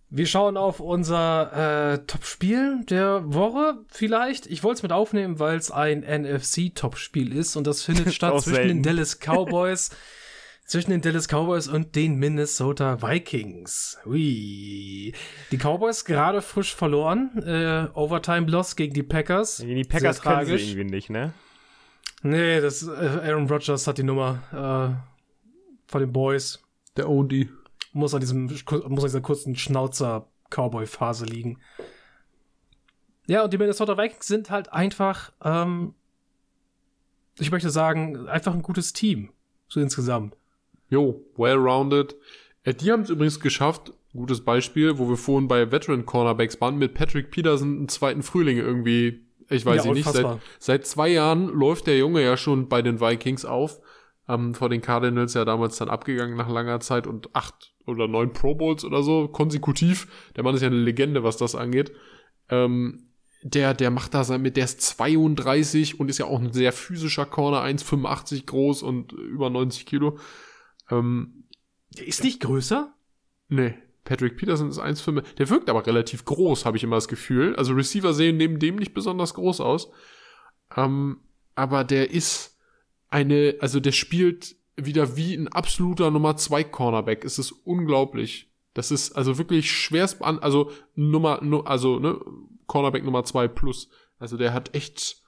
Wir schauen auf unser äh, Top-Spiel der Woche vielleicht. Ich wollte es mit aufnehmen, weil es ein NFC-Top-Spiel ist und das findet [LAUGHS] statt zwischen selten. den Dallas Cowboys, [LAUGHS] zwischen den Dallas Cowboys und den Minnesota Vikings. Ui. Die Cowboys gerade frisch verloren, äh, Overtime-Loss gegen die Packers. Gegen die Packers Sehr tragisch. sie irgendwie nicht, ne? Nee, das äh, Aaron Rodgers hat die Nummer äh, von den Boys. Der OD. Muss an diesem muss an dieser kurzen Schnauzer-Cowboy-Phase liegen. Ja, und die Minnesota Vikings sind halt einfach, ähm, ich möchte sagen, einfach ein gutes Team. So insgesamt. Jo, well-rounded. Äh, die haben es übrigens geschafft, gutes Beispiel, wo wir vorhin bei Veteran Cornerbacks waren, mit Patrick Peterson einen zweiten Frühling irgendwie ich weiß ja, nicht, seit, seit zwei Jahren läuft der Junge ja schon bei den Vikings auf. Ähm, vor den Cardinals ja damals dann abgegangen nach langer Zeit und acht oder neun Pro Bowls oder so konsekutiv. Der Mann ist ja eine Legende, was das angeht. Ähm, der, der macht da sein mit, der ist 32 und ist ja auch ein sehr physischer Corner, 1,85 groß und über 90 Kilo. Ähm, der ist nicht größer? Nee. Patrick Peterson ist 1,5. Der wirkt aber relativ groß, habe ich immer das Gefühl. Also Receiver sehen neben dem nicht besonders groß aus. Ähm, aber der ist eine, also der spielt wieder wie ein absoluter Nummer 2 Cornerback. Es ist unglaublich. Das ist also wirklich schwerst an, also Nummer, also ne, Cornerback Nummer 2 plus. Also der hat echt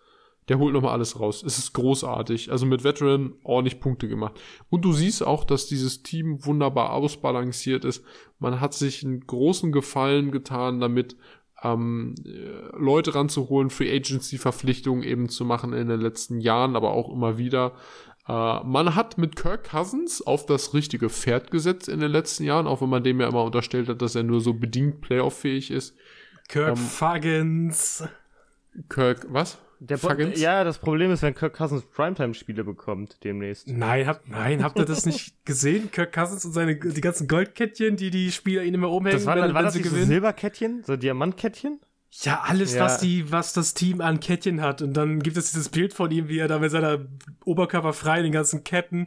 der holt nochmal alles raus. Es ist großartig. Also mit Veteran ordentlich Punkte gemacht. Und du siehst auch, dass dieses Team wunderbar ausbalanciert ist. Man hat sich einen großen Gefallen getan, damit ähm, äh, Leute ranzuholen, Free Agency Verpflichtungen eben zu machen in den letzten Jahren, aber auch immer wieder. Äh, man hat mit Kirk Cousins auf das richtige Pferd gesetzt in den letzten Jahren, auch wenn man dem ja immer unterstellt hat, dass er nur so bedingt playoff-fähig ist. Kirk ähm, Fuggins. Kirk, was? Der ja, das Problem ist, wenn Kirk Cousins Primetime-Spiele bekommt demnächst. Nein, hab, nein, habt ihr das nicht [LAUGHS] gesehen? Kirk Cousins und seine die ganzen Goldkettchen, die die Spieler ihnen immer umhängen, das war, wenn, war wenn das sie gewinnen. So Silberkettchen, so Diamantkettchen? Ja, alles, ja. was die, was das Team an Kettchen hat. Und dann gibt es dieses Bild von ihm, wie er da mit seiner Oberkörper frei, den ganzen Ketten,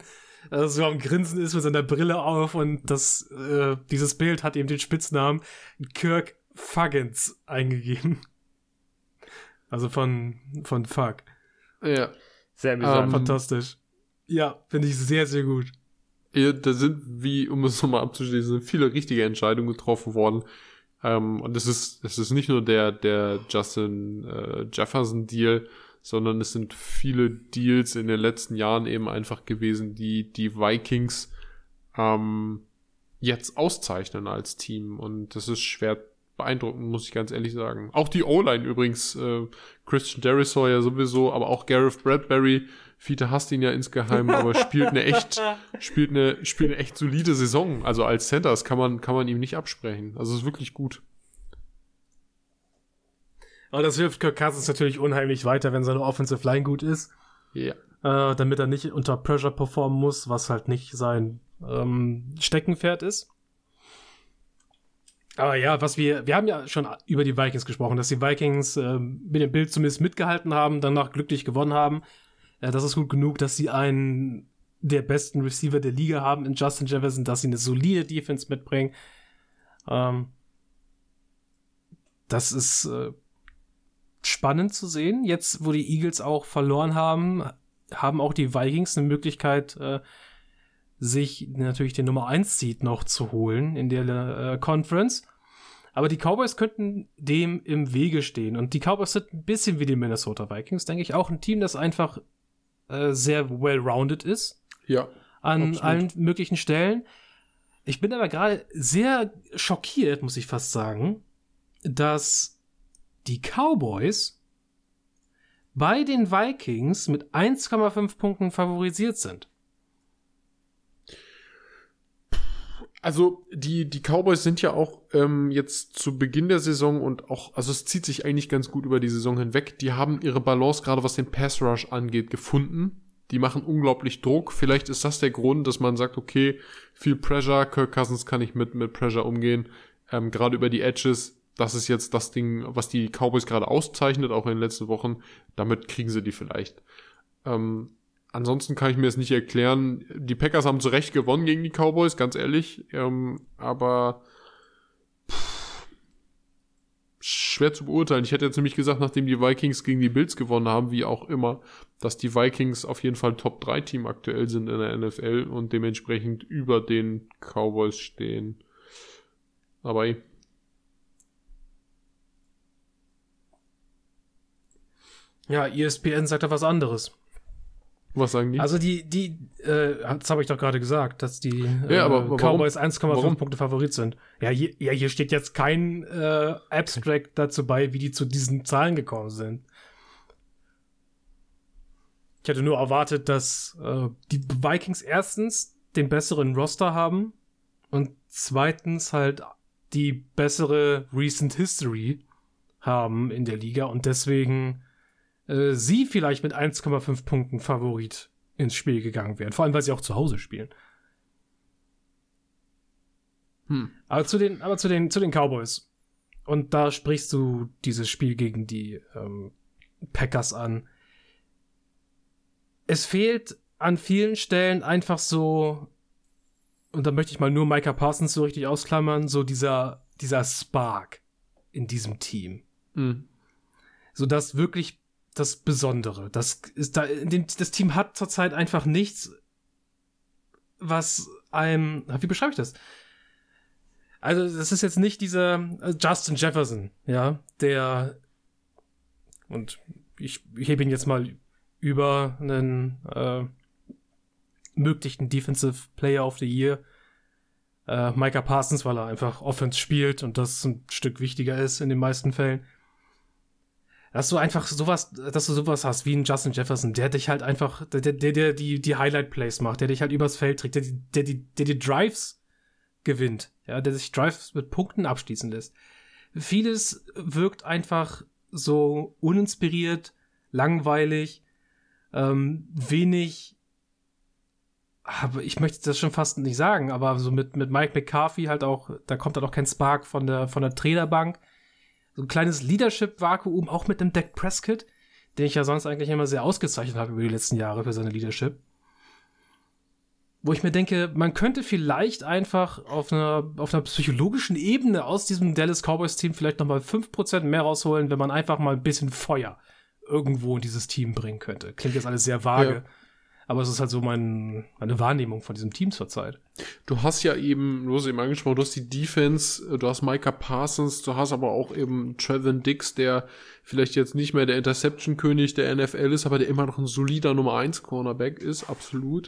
also so am Grinsen ist mit seiner Brille auf. Und das, äh, dieses Bild hat ihm den Spitznamen Kirk Fuggins eingegeben. Also von, von Fuck. Ja. Sehr amüsant. Ähm, Fantastisch. Ja, finde ich sehr, sehr gut. Ja, da sind, wie, um es nochmal abzuschließen, viele richtige Entscheidungen getroffen worden. Ähm, und es ist, es ist nicht nur der, der Justin äh, Jefferson Deal, sondern es sind viele Deals in den letzten Jahren eben einfach gewesen, die die Vikings ähm, jetzt auszeichnen als Team. Und das ist schwer beeindruckend, muss ich ganz ehrlich sagen. Auch die O-Line übrigens, äh, Christian Derisor ja sowieso, aber auch Gareth Bradbury, Fiete hasst ihn ja insgeheim, aber spielt eine echt, [LAUGHS] spielt eine, spielt eine echt solide Saison. Also als Center, das kann man, kann man ihm nicht absprechen. Also ist wirklich gut. Aber das hilft Kirk Cousins natürlich unheimlich weiter, wenn seine Offensive Line gut ist. Ja. Äh, damit er nicht unter Pressure performen muss, was halt nicht sein ähm, Steckenpferd ist. Aber ja, was wir, wir haben ja schon über die Vikings gesprochen, dass die Vikings äh, mit dem Bild zumindest mitgehalten haben, danach glücklich gewonnen haben. Äh, das ist gut genug, dass sie einen der besten Receiver der Liga haben in Justin Jefferson, dass sie eine solide Defense mitbringen. Ähm, das ist äh, spannend zu sehen. Jetzt, wo die Eagles auch verloren haben, haben auch die Vikings eine Möglichkeit, äh, sich natürlich den Nummer 1 Seed noch zu holen in der äh, Conference. Aber die Cowboys könnten dem im Wege stehen. Und die Cowboys sind ein bisschen wie die Minnesota Vikings, denke ich, auch ein Team, das einfach äh, sehr well-rounded ist. Ja. An absolut. allen möglichen Stellen. Ich bin aber gerade sehr schockiert, muss ich fast sagen, dass die Cowboys bei den Vikings mit 1,5 Punkten favorisiert sind. Also die, die Cowboys sind ja auch ähm, jetzt zu Beginn der Saison und auch, also es zieht sich eigentlich ganz gut über die Saison hinweg. Die haben ihre Balance gerade was den Pass Rush angeht gefunden. Die machen unglaublich Druck. Vielleicht ist das der Grund, dass man sagt, okay, viel Pressure, Kirk Cousins kann ich mit, mit Pressure umgehen. Ähm, gerade über die Edges, das ist jetzt das Ding, was die Cowboys gerade auszeichnet, auch in den letzten Wochen. Damit kriegen sie die vielleicht. Ähm, ansonsten kann ich mir das nicht erklären. Die Packers haben zu Recht gewonnen gegen die Cowboys, ganz ehrlich. Ähm, aber schwer zu beurteilen. Ich hätte jetzt nämlich gesagt, nachdem die Vikings gegen die Bills gewonnen haben, wie auch immer, dass die Vikings auf jeden Fall Top 3 Team aktuell sind in der NFL und dementsprechend über den Cowboys stehen. Aber ey, Ja, ESPN sagt da was anderes. Was sagen die? Also die, die, äh, das habe ich doch gerade gesagt, dass die äh, Ja, aber- aber Cowboys 1,5 Warum? Punkte Favorit sind. Ja hier, ja, hier steht jetzt kein äh, Abstract dazu bei, wie die zu diesen Zahlen gekommen sind. Ich hätte nur erwartet, dass äh, die Vikings erstens den besseren Roster haben und zweitens halt die bessere Recent History haben in der Liga und deswegen äh, sie vielleicht mit 1,5 Punkten Favorit ins Spiel gegangen wären. Vor allem, weil sie auch zu Hause spielen. Hm. Aber zu den, aber zu den, zu den Cowboys. Und da sprichst du dieses Spiel gegen die ähm, Packers an. Es fehlt an vielen Stellen einfach so, und da möchte ich mal nur Micah Parsons so richtig ausklammern, so dieser, dieser Spark in diesem Team Hm. so das wirklich das Besondere. Das ist da, das Team hat zurzeit einfach nichts, was einem, wie beschreibe ich das? Also, das ist jetzt nicht dieser äh, Justin Jefferson, ja, der, und ich, ich hebe ihn jetzt mal über einen äh, möglichen Defensive Player of the Year. Äh, Micah Parsons, weil er einfach Offense spielt und das ein Stück wichtiger ist in den meisten Fällen dass du einfach sowas, dass du sowas hast wie ein Justin Jefferson, der dich halt einfach, der, der, der die, die Highlight-Plays macht, der dich halt übers Feld trägt, der, der, der, der die Drives gewinnt, ja, der sich Drives mit Punkten abschließen lässt. Vieles wirkt einfach so uninspiriert, langweilig, ähm, wenig, aber ich möchte das schon fast nicht sagen, aber so mit, mit Mike McCarthy halt auch, da kommt halt auch kein Spark von der, von der Trainerbank so ein kleines Leadership-Vakuum, auch mit dem Dak Prescott, den ich ja sonst eigentlich immer sehr ausgezeichnet habe über die letzten Jahre für seine Leadership. wo ich mir denke, man könnte vielleicht einfach auf einer, auf einer psychologischen Ebene aus diesem Dallas Cowboys Team vielleicht nochmal 5% mehr rausholen, wenn man einfach mal ein bisschen Feuer irgendwo in dieses Team bringen könnte. Klingt jetzt alles sehr vage. Ja. Aber es ist halt so mein, meine Wahrnehmung von diesem Team zurzeit. Du hast ja eben, du hast eben angesprochen, du hast die Defense, du hast Micah Parsons, du hast aber auch eben Trevin Dix, der vielleicht jetzt nicht mehr der Interception-König der NFL ist, aber der immer noch ein solider Nummer 1 Cornerback ist, absolut.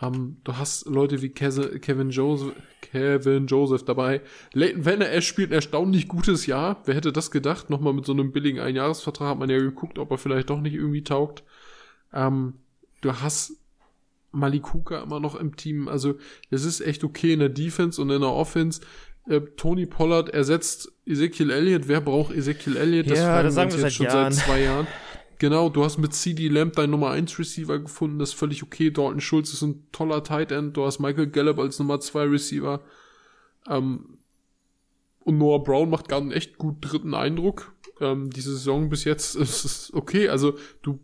Um, ähm, du hast Leute wie Kevin Joseph, Kevin Joseph dabei. Leighton Vanner Ash spielt ein erstaunlich gutes Jahr. Wer hätte das gedacht? Nochmal mit so einem billigen Einjahresvertrag hat man ja geguckt, ob er vielleicht doch nicht irgendwie taugt. Um, ähm, du hast Malikuka immer noch im Team. Also, es ist echt okay in der Defense und in der Offense. Äh, Tony Pollard ersetzt Ezekiel Elliott. Wer braucht Ezekiel Elliott? Das ja, das sagen wir jetzt schon Jahren. seit zwei Jahren. Genau, du hast mit CD Lamb deinen Nummer 1 Receiver gefunden, das ist völlig okay. Dalton Schulz ist ein toller Tight End. Du hast Michael Gallup als Nummer 2 Receiver. Ähm, und Noah Brown macht gerade einen echt gut dritten Eindruck. Ähm, diese Saison bis jetzt [LAUGHS] ist es okay. Also du,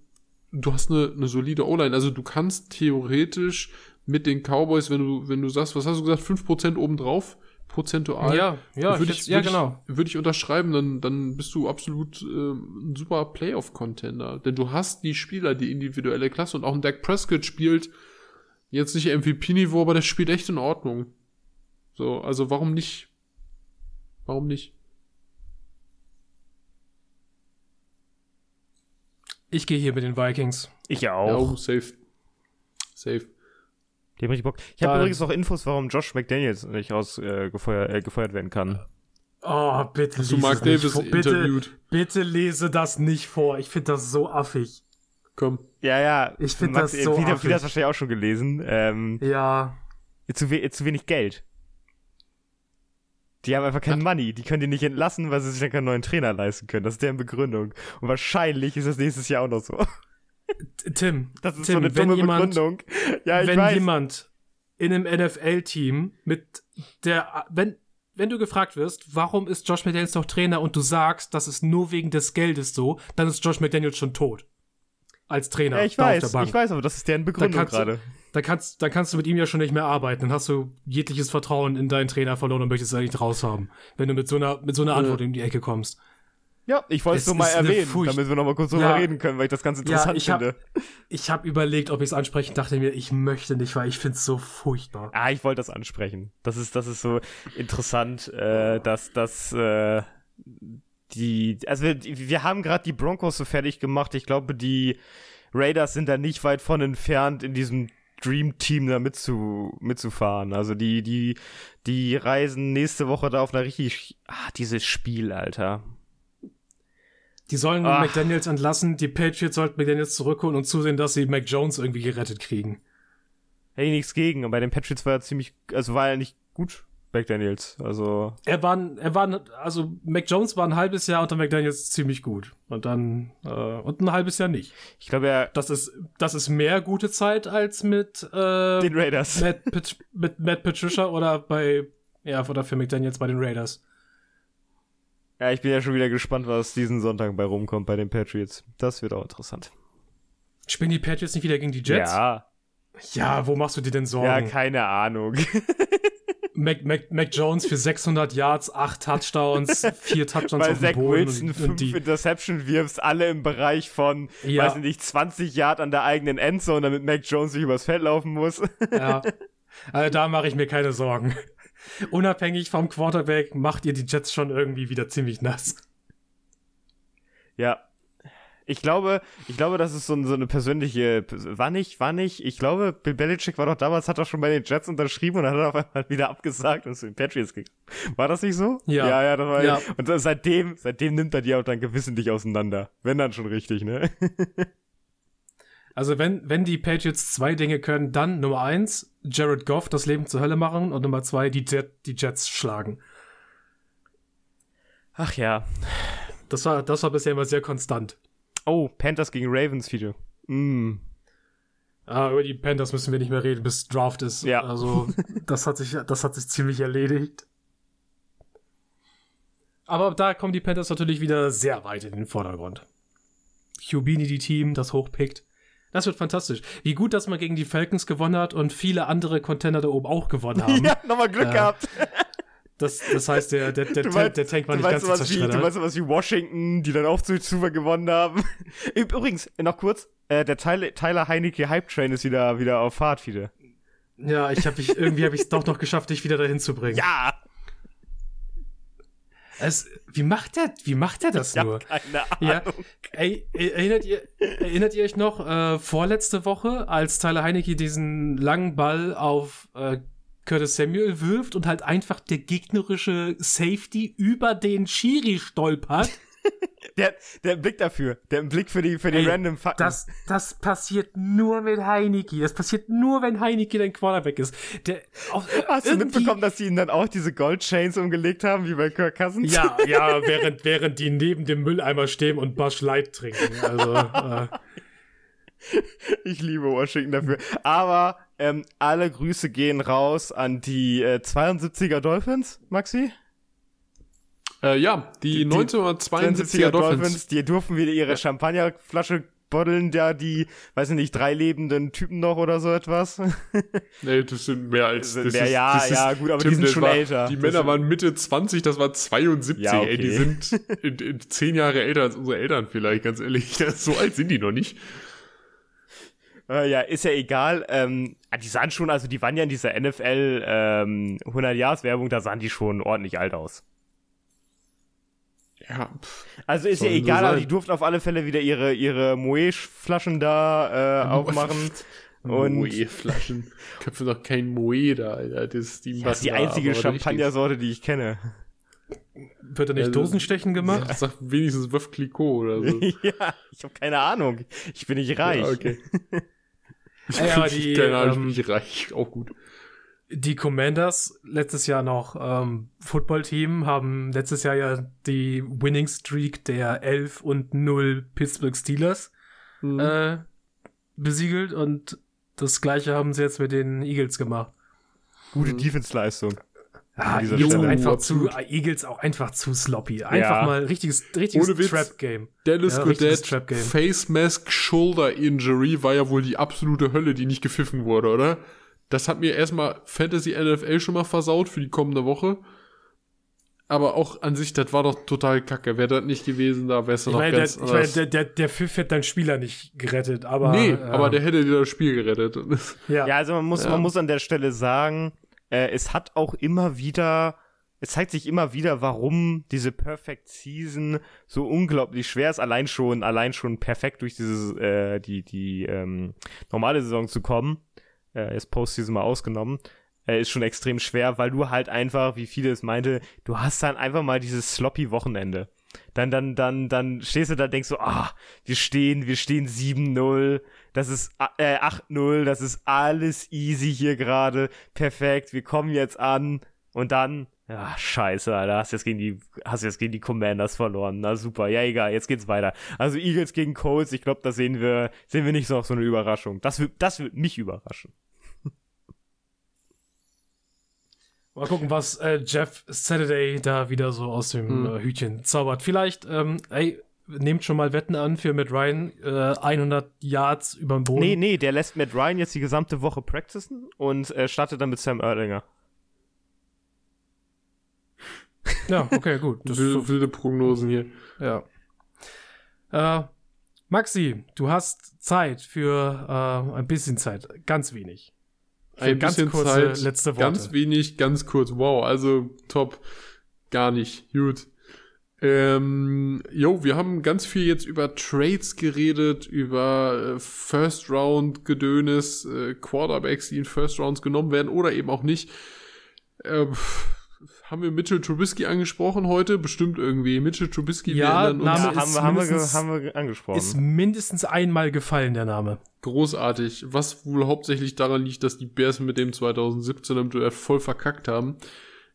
du hast eine, eine solide O-Line. Also du kannst theoretisch mit den Cowboys, wenn du, wenn du sagst, was hast du gesagt, 5% obendrauf, prozentual. Ja, ja, würde ich, würd ja, genau. Würde ich unterschreiben, dann, dann bist du absolut äh, ein super Playoff-Contender. Denn du hast die Spieler, die individuelle Klasse und auch ein Dak Prescott spielt jetzt nicht MVP-Niveau, aber der spielt echt in Ordnung. So, also warum nicht? Warum nicht? Ich gehe hier mit den Vikings. Ich auch. Ja, safe. Safe. Die haben Bock. Ich habe übrigens noch Infos, warum Josh McDaniels nicht raus äh, gefeuert, äh, gefeuert werden kann. Oh, bitte Hast du Mark Davis interviewt? Bitte lese das nicht vor. Ich finde das so affig. Komm. Ja, ja. Ich finde das so affig. Wie das wahrscheinlich auch schon gelesen. Ähm, ja. Zu, we zu wenig Geld. Die haben einfach kein Money. Die können die nicht entlassen, weil sie sich dann keinen neuen Trainer leisten können. Das ist deren Begründung. Und wahrscheinlich ist das nächstes Jahr auch noch so. Tim, das ist Tim, so eine dumme jemand, Begründung. Ja, ich wenn weiß. jemand in einem NFL-Team mit der, wenn, wenn du gefragt wirst, warum ist Josh McDaniels noch Trainer und du sagst, das ist nur wegen des Geldes so, dann ist Josh McDaniels schon tot. Als Trainer. Ja, ich weiß, ich weiß, aber das ist deren Begründung gerade. Da kannst, da kannst du mit ihm ja schon nicht mehr arbeiten. Dann hast du jegliches Vertrauen in deinen Trainer verloren und möchtest es eigentlich raushaben. Wenn du mit so einer, mit so einer Antwort ja. in die Ecke kommst. Ja, ich wollte es nur mal erwähnen, damit wir noch mal kurz drüber ja, reden können, weil ich das ganz interessant ja, ich finde. Hab, ich habe überlegt, ob ich es ansprechen, dachte mir, ich möchte nicht, weil ich finde es so furchtbar. Ah, ich wollte das ansprechen. Das ist, das ist so interessant, äh, dass, dass äh, die, also wir, wir haben gerade die Broncos so fertig gemacht. Ich glaube, die Raiders sind da nicht weit von entfernt, in diesem Dream Team da mitzu, mitzufahren. Also die, die, die reisen nächste Woche da auf einer richtig, ah, dieses Spiel, Alter. Die sollen Ach. McDaniels entlassen, die Patriots sollten McDaniels zurückholen und zusehen, dass sie Mac Jones irgendwie gerettet kriegen. Hey, nichts gegen, aber bei den Patriots war er ziemlich, also war er nicht gut, McDaniels. Also. Er war, er war, also Mac Jones war ein halbes Jahr unter McDaniels ziemlich gut. Und dann, äh, und ein halbes Jahr nicht. Ich glaube, er. Das ist, das ist mehr gute Zeit als mit, äh, den Raiders. Matt, mit Matt Patricia oder bei, ja, oder für McDaniels bei den Raiders. Ja, ich bin ja schon wieder gespannt, was diesen Sonntag bei rumkommt bei den Patriots. Das wird auch interessant. Spielen die Patriots nicht wieder gegen die Jets? Ja. Ja, wo machst du dir denn Sorgen? Ja, keine Ahnung. [LAUGHS] Mac, Mac, Mac Jones für 600 Yards, 8 Touchdowns, 4 Touchdowns Weil auf Zach dem Boden. Wilson und, 5 Interception wirfst, alle im Bereich von, ja. weiß ich nicht, 20 Yard an der eigenen Endzone, damit Mac Jones sich übers Feld laufen muss. Ja. [LAUGHS] Also da mache ich mir keine Sorgen. Unabhängig vom Quarterback macht ihr die Jets schon irgendwie wieder ziemlich nass. Ja. Ich glaube, ich glaube, das ist so, so eine persönliche, war nicht, war nicht, ich glaube, Bill Belichick war doch damals, hat doch schon bei den Jets unterschrieben und dann hat er auf einmal wieder abgesagt und zu den Patriots gegangen. War das nicht so? Ja. Ja, ja, das war ja. Und seitdem, seitdem nimmt er die auch dann gewissentlich auseinander. Wenn dann schon richtig, ne? [LAUGHS] Also wenn, wenn die Patriots zwei Dinge können, dann Nummer eins, Jared Goff das Leben zur Hölle machen und Nummer zwei, die, Jet, die Jets schlagen. Ach ja. Das war, das war bisher immer sehr konstant. Oh, Panthers gegen Ravens Video. Mm. Ah, über die Panthers müssen wir nicht mehr reden, bis Draft ist. Ja. Also, [LAUGHS] das hat sich, das hat sich ziemlich erledigt. Aber da kommen die Panthers natürlich wieder sehr weit in den Vordergrund. Hubini, die Team, das hochpickt Das wird fantastisch. Wie gut, dass man gegen die Falcons gewonnen hat und viele andere Contender da oben auch gewonnen [LAUGHS] haben. ja, nochmal Glück Äh, gehabt. Das, das heißt, der, der, der, meinst- der Tank war nicht ganz sowas wie, du meinst sowas wie Washington, die dann auch zu Super gewonnen haben. [LAUGHS] Übrigens, noch kurz, äh, der Tyler, Tyler Heinecke Hype Train ist wieder, wieder auf Fahrt wieder. Ja, ich hab, ich, irgendwie habe ich es doch noch geschafft, dich wieder dahin zu bringen. Ja! Es, wie macht der, wie macht der das Ich nur? keine Ahnung. Ja, ey, erinnert ihr, erinnert ihr euch noch äh, vorletzte Woche, als Tyler Heinecke diesen langen Ball auf äh, Curtis Samuel wirft und halt einfach der gegnerische Safety über den Schiri stolpert? [LAUGHS] Der, der Blick dafür, der Blick für die, für die Ey, random Fakten. Das, das passiert nur mit Heinecke. Das passiert nur, wenn Heinecke dein Quarterback ist. Der, auf, Hast du mitbekommen, dass die ihm dann auch diese Gold-Chains umgelegt haben, wie bei Kirk Cousins? Ja, [LAUGHS] ja, während, während die neben dem Mülleimer stehen und Bush Light trinken. Also, äh, Ich liebe Washington dafür. Aber ähm, alle Grüße gehen raus an die äh, 72er Dolphins, Maxi? Äh, ja, die, Die- die 1972er Dolphins. Die durften wieder ihre Champagnerflasche boddeln, ja, die, weiß ich nicht, drei lebenden Typen noch oder so etwas. [LAUGHS] Nee, das sind mehr als. Sind Das mehr, ist, ja, das ist, ja, gut, aber die sind schon war, älter. Die Das Männer waren Mitte 20, das war 72. Ja, Ey, die okay. sind in, in zehn Jahre älter als unsere Eltern vielleicht, ganz ehrlich. [LAUGHS] So alt sind die noch nicht. Äh, ja, ist ja egal. Ähm, ah, die sahen schon, also die waren ja in dieser NFL ähm, 100-Jahres-Werbung, da sahen die schon ordentlich alt aus. Ja, pff. Also ist ja so egal, aber die durften auf alle Fälle wieder ihre, ihre Moe-Flaschen da äh, aufmachen. Und Moe-Flaschen. Köpfe doch kein Moe da, Alter. Das ist die, das ist die einzige Champagnersorte, die ich kenne. wird da nicht Also- Dosenstechen gemacht? Sag, sag wenigstens Wöf Clicquot oder so. [LAUGHS] ja, ich habe keine Ahnung. Ich bin nicht reich. Ja, okay. [LAUGHS] Ja, die, keine Ahnung, ähm, ich bin reich. Auch gut. Die Commanders, letztes Jahr noch ähm, Footballteam, haben letztes Jahr ja die Winning Streak der 11 und 0 Pittsburgh Steelers Mhm. äh, besiegelt und das gleiche haben sie jetzt mit den Eagles gemacht. Gute Defense-Leistung. Ah, Eagles, Stelle. auch einfach zu, Eagles auch einfach zu sloppy. Einfach Ja. mal richtiges, richtiges Ohne Witz. Trap-Game. Dennis Ja, Godet. Face Mask Shoulder Injury war ja wohl die absolute Hölle, die nicht gepfiffen wurde, oder? Das hat mir erstmal Fantasy NFL schon mal versaut für die kommende Woche. Aber auch an sich, das war doch total kacke. Wäre das nicht gewesen, da wär's Ich noch meine, der, ganz ich meine der, der, der Pfiff hätte deinen Spieler nicht gerettet, aber. nee, äh, aber der hätte dir das Spiel gerettet. Ja, Ja, also man muss, Ja. man muss an der Stelle sagen, äh, es hat auch immer wieder, es zeigt sich immer wieder, warum diese Perfect Season so unglaublich schwer ist, allein schon, allein schon perfekt durch diese, äh, die, die ähm, normale Saison zu kommen. Äh, ist Postseason mal ausgenommen. Äh, ist schon extrem schwer, weil du halt einfach, wie viele es meinte, du hast dann einfach mal dieses sloppy Wochenende. Dann, dann, dann, dann stehst du da, denkst so, ah, wir stehen, wir stehen 7-0, das ist, äh, 8-0, das ist alles easy hier gerade, perfekt, wir kommen jetzt an und dann, ja, scheiße, Alter, hast jetzt gegen die, hast jetzt gegen die Commanders verloren, na super, ja, egal, jetzt geht's weiter. Also Eagles gegen Colts, ich glaube, da sehen wir, sehen wir nicht so auf so eine Überraschung. Das wird, das wird mich überraschen. [LAUGHS] Mal gucken, was äh, Jeff Saturday da wieder so aus dem Hm. äh, Hütchen zaubert. Vielleicht, ähm, ey, nehmt schon mal Wetten an für Matt Ryan, äh, 100 Yards über dem Boden. Nee, nee, der lässt Matt Ryan jetzt die gesamte Woche practicen und äh, startet dann mit Sam Erlinger. Ja, okay, gut. [LAUGHS] Das ist wilde, wilde Prognosen hier. Ja. Äh, Maxi, du hast Zeit für äh, ein bisschen Zeit, ganz wenig. Für Ein ganz bisschen kurze Zeit, letzte Worte. ganz wenig, ganz kurz. Wow, also top. Gar nicht. Gut. Ähm, jo, wir haben ganz viel jetzt über Trades geredet, über äh, First Round Gedönes, äh, Quarterbacks, die in First Rounds genommen werden oder eben auch nicht. Ähm, haben wir Mitchell Trubisky angesprochen heute? Bestimmt irgendwie. Mitchell Trubisky Ja, wir erinnern uns. Name haben, wir, haben, wir, haben wir angesprochen. Ist mindestens einmal gefallen, der Name. Großartig. Was wohl hauptsächlich daran liegt, dass die Bears mit dem 2017 im Duell voll verkackt haben, äh,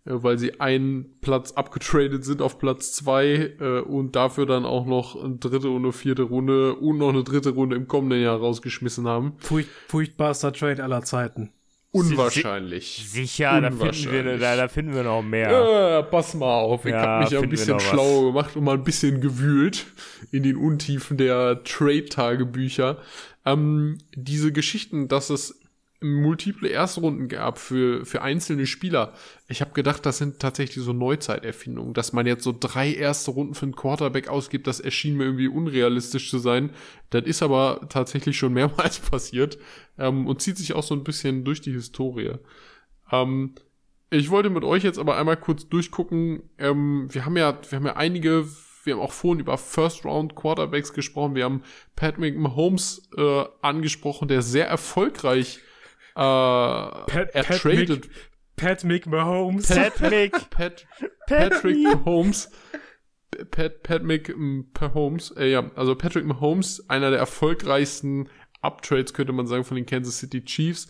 weil sie einen Platz abgetradet sind auf Platz zwei äh, und dafür dann auch noch eine dritte und eine vierte Runde und noch eine dritte Runde im kommenden Jahr rausgeschmissen haben. Furcht, furchtbarster Trade aller Zeiten. Unwahrscheinlich. Sicher, da finden, wir, Unwahrscheinlich. da, da finden wir noch mehr. Ja, pass mal auf. Ich Ja, habe mich ja ein bisschen noch was. schlau gemacht und mal ein bisschen gewühlt in den Untiefen der Trade-Tagebücher. Ähm, diese Geschichten, dass es multiple Erstrunden gab für, für einzelne Spieler. Ich habe gedacht, das sind tatsächlich so Neuzeiterfindungen, dass man jetzt so drei erste Runden für einen Quarterback ausgibt, das erschien mir irgendwie unrealistisch zu sein. Das ist aber tatsächlich schon [LAUGHS] mehrmals passiert ähm, und zieht sich auch so ein bisschen durch die Historie. Ähm, ich wollte mit euch jetzt aber einmal kurz durchgucken. Ähm, wir haben ja, wir haben ja einige, wir haben auch vorhin über First Round Quarterbacks gesprochen. Wir haben Patrick Mahomes äh, angesprochen, der sehr erfolgreich äh, Pat, ertradet. Pat Mick Mahomes. Pat [LAUGHS] Mick. Pat, Pat Patrick. Mahomes. Pat, Pat Mick Mahomes, äh, ja, also Patrick Mahomes, einer der erfolgreichsten Uptrades, könnte man sagen, von den Kansas City Chiefs.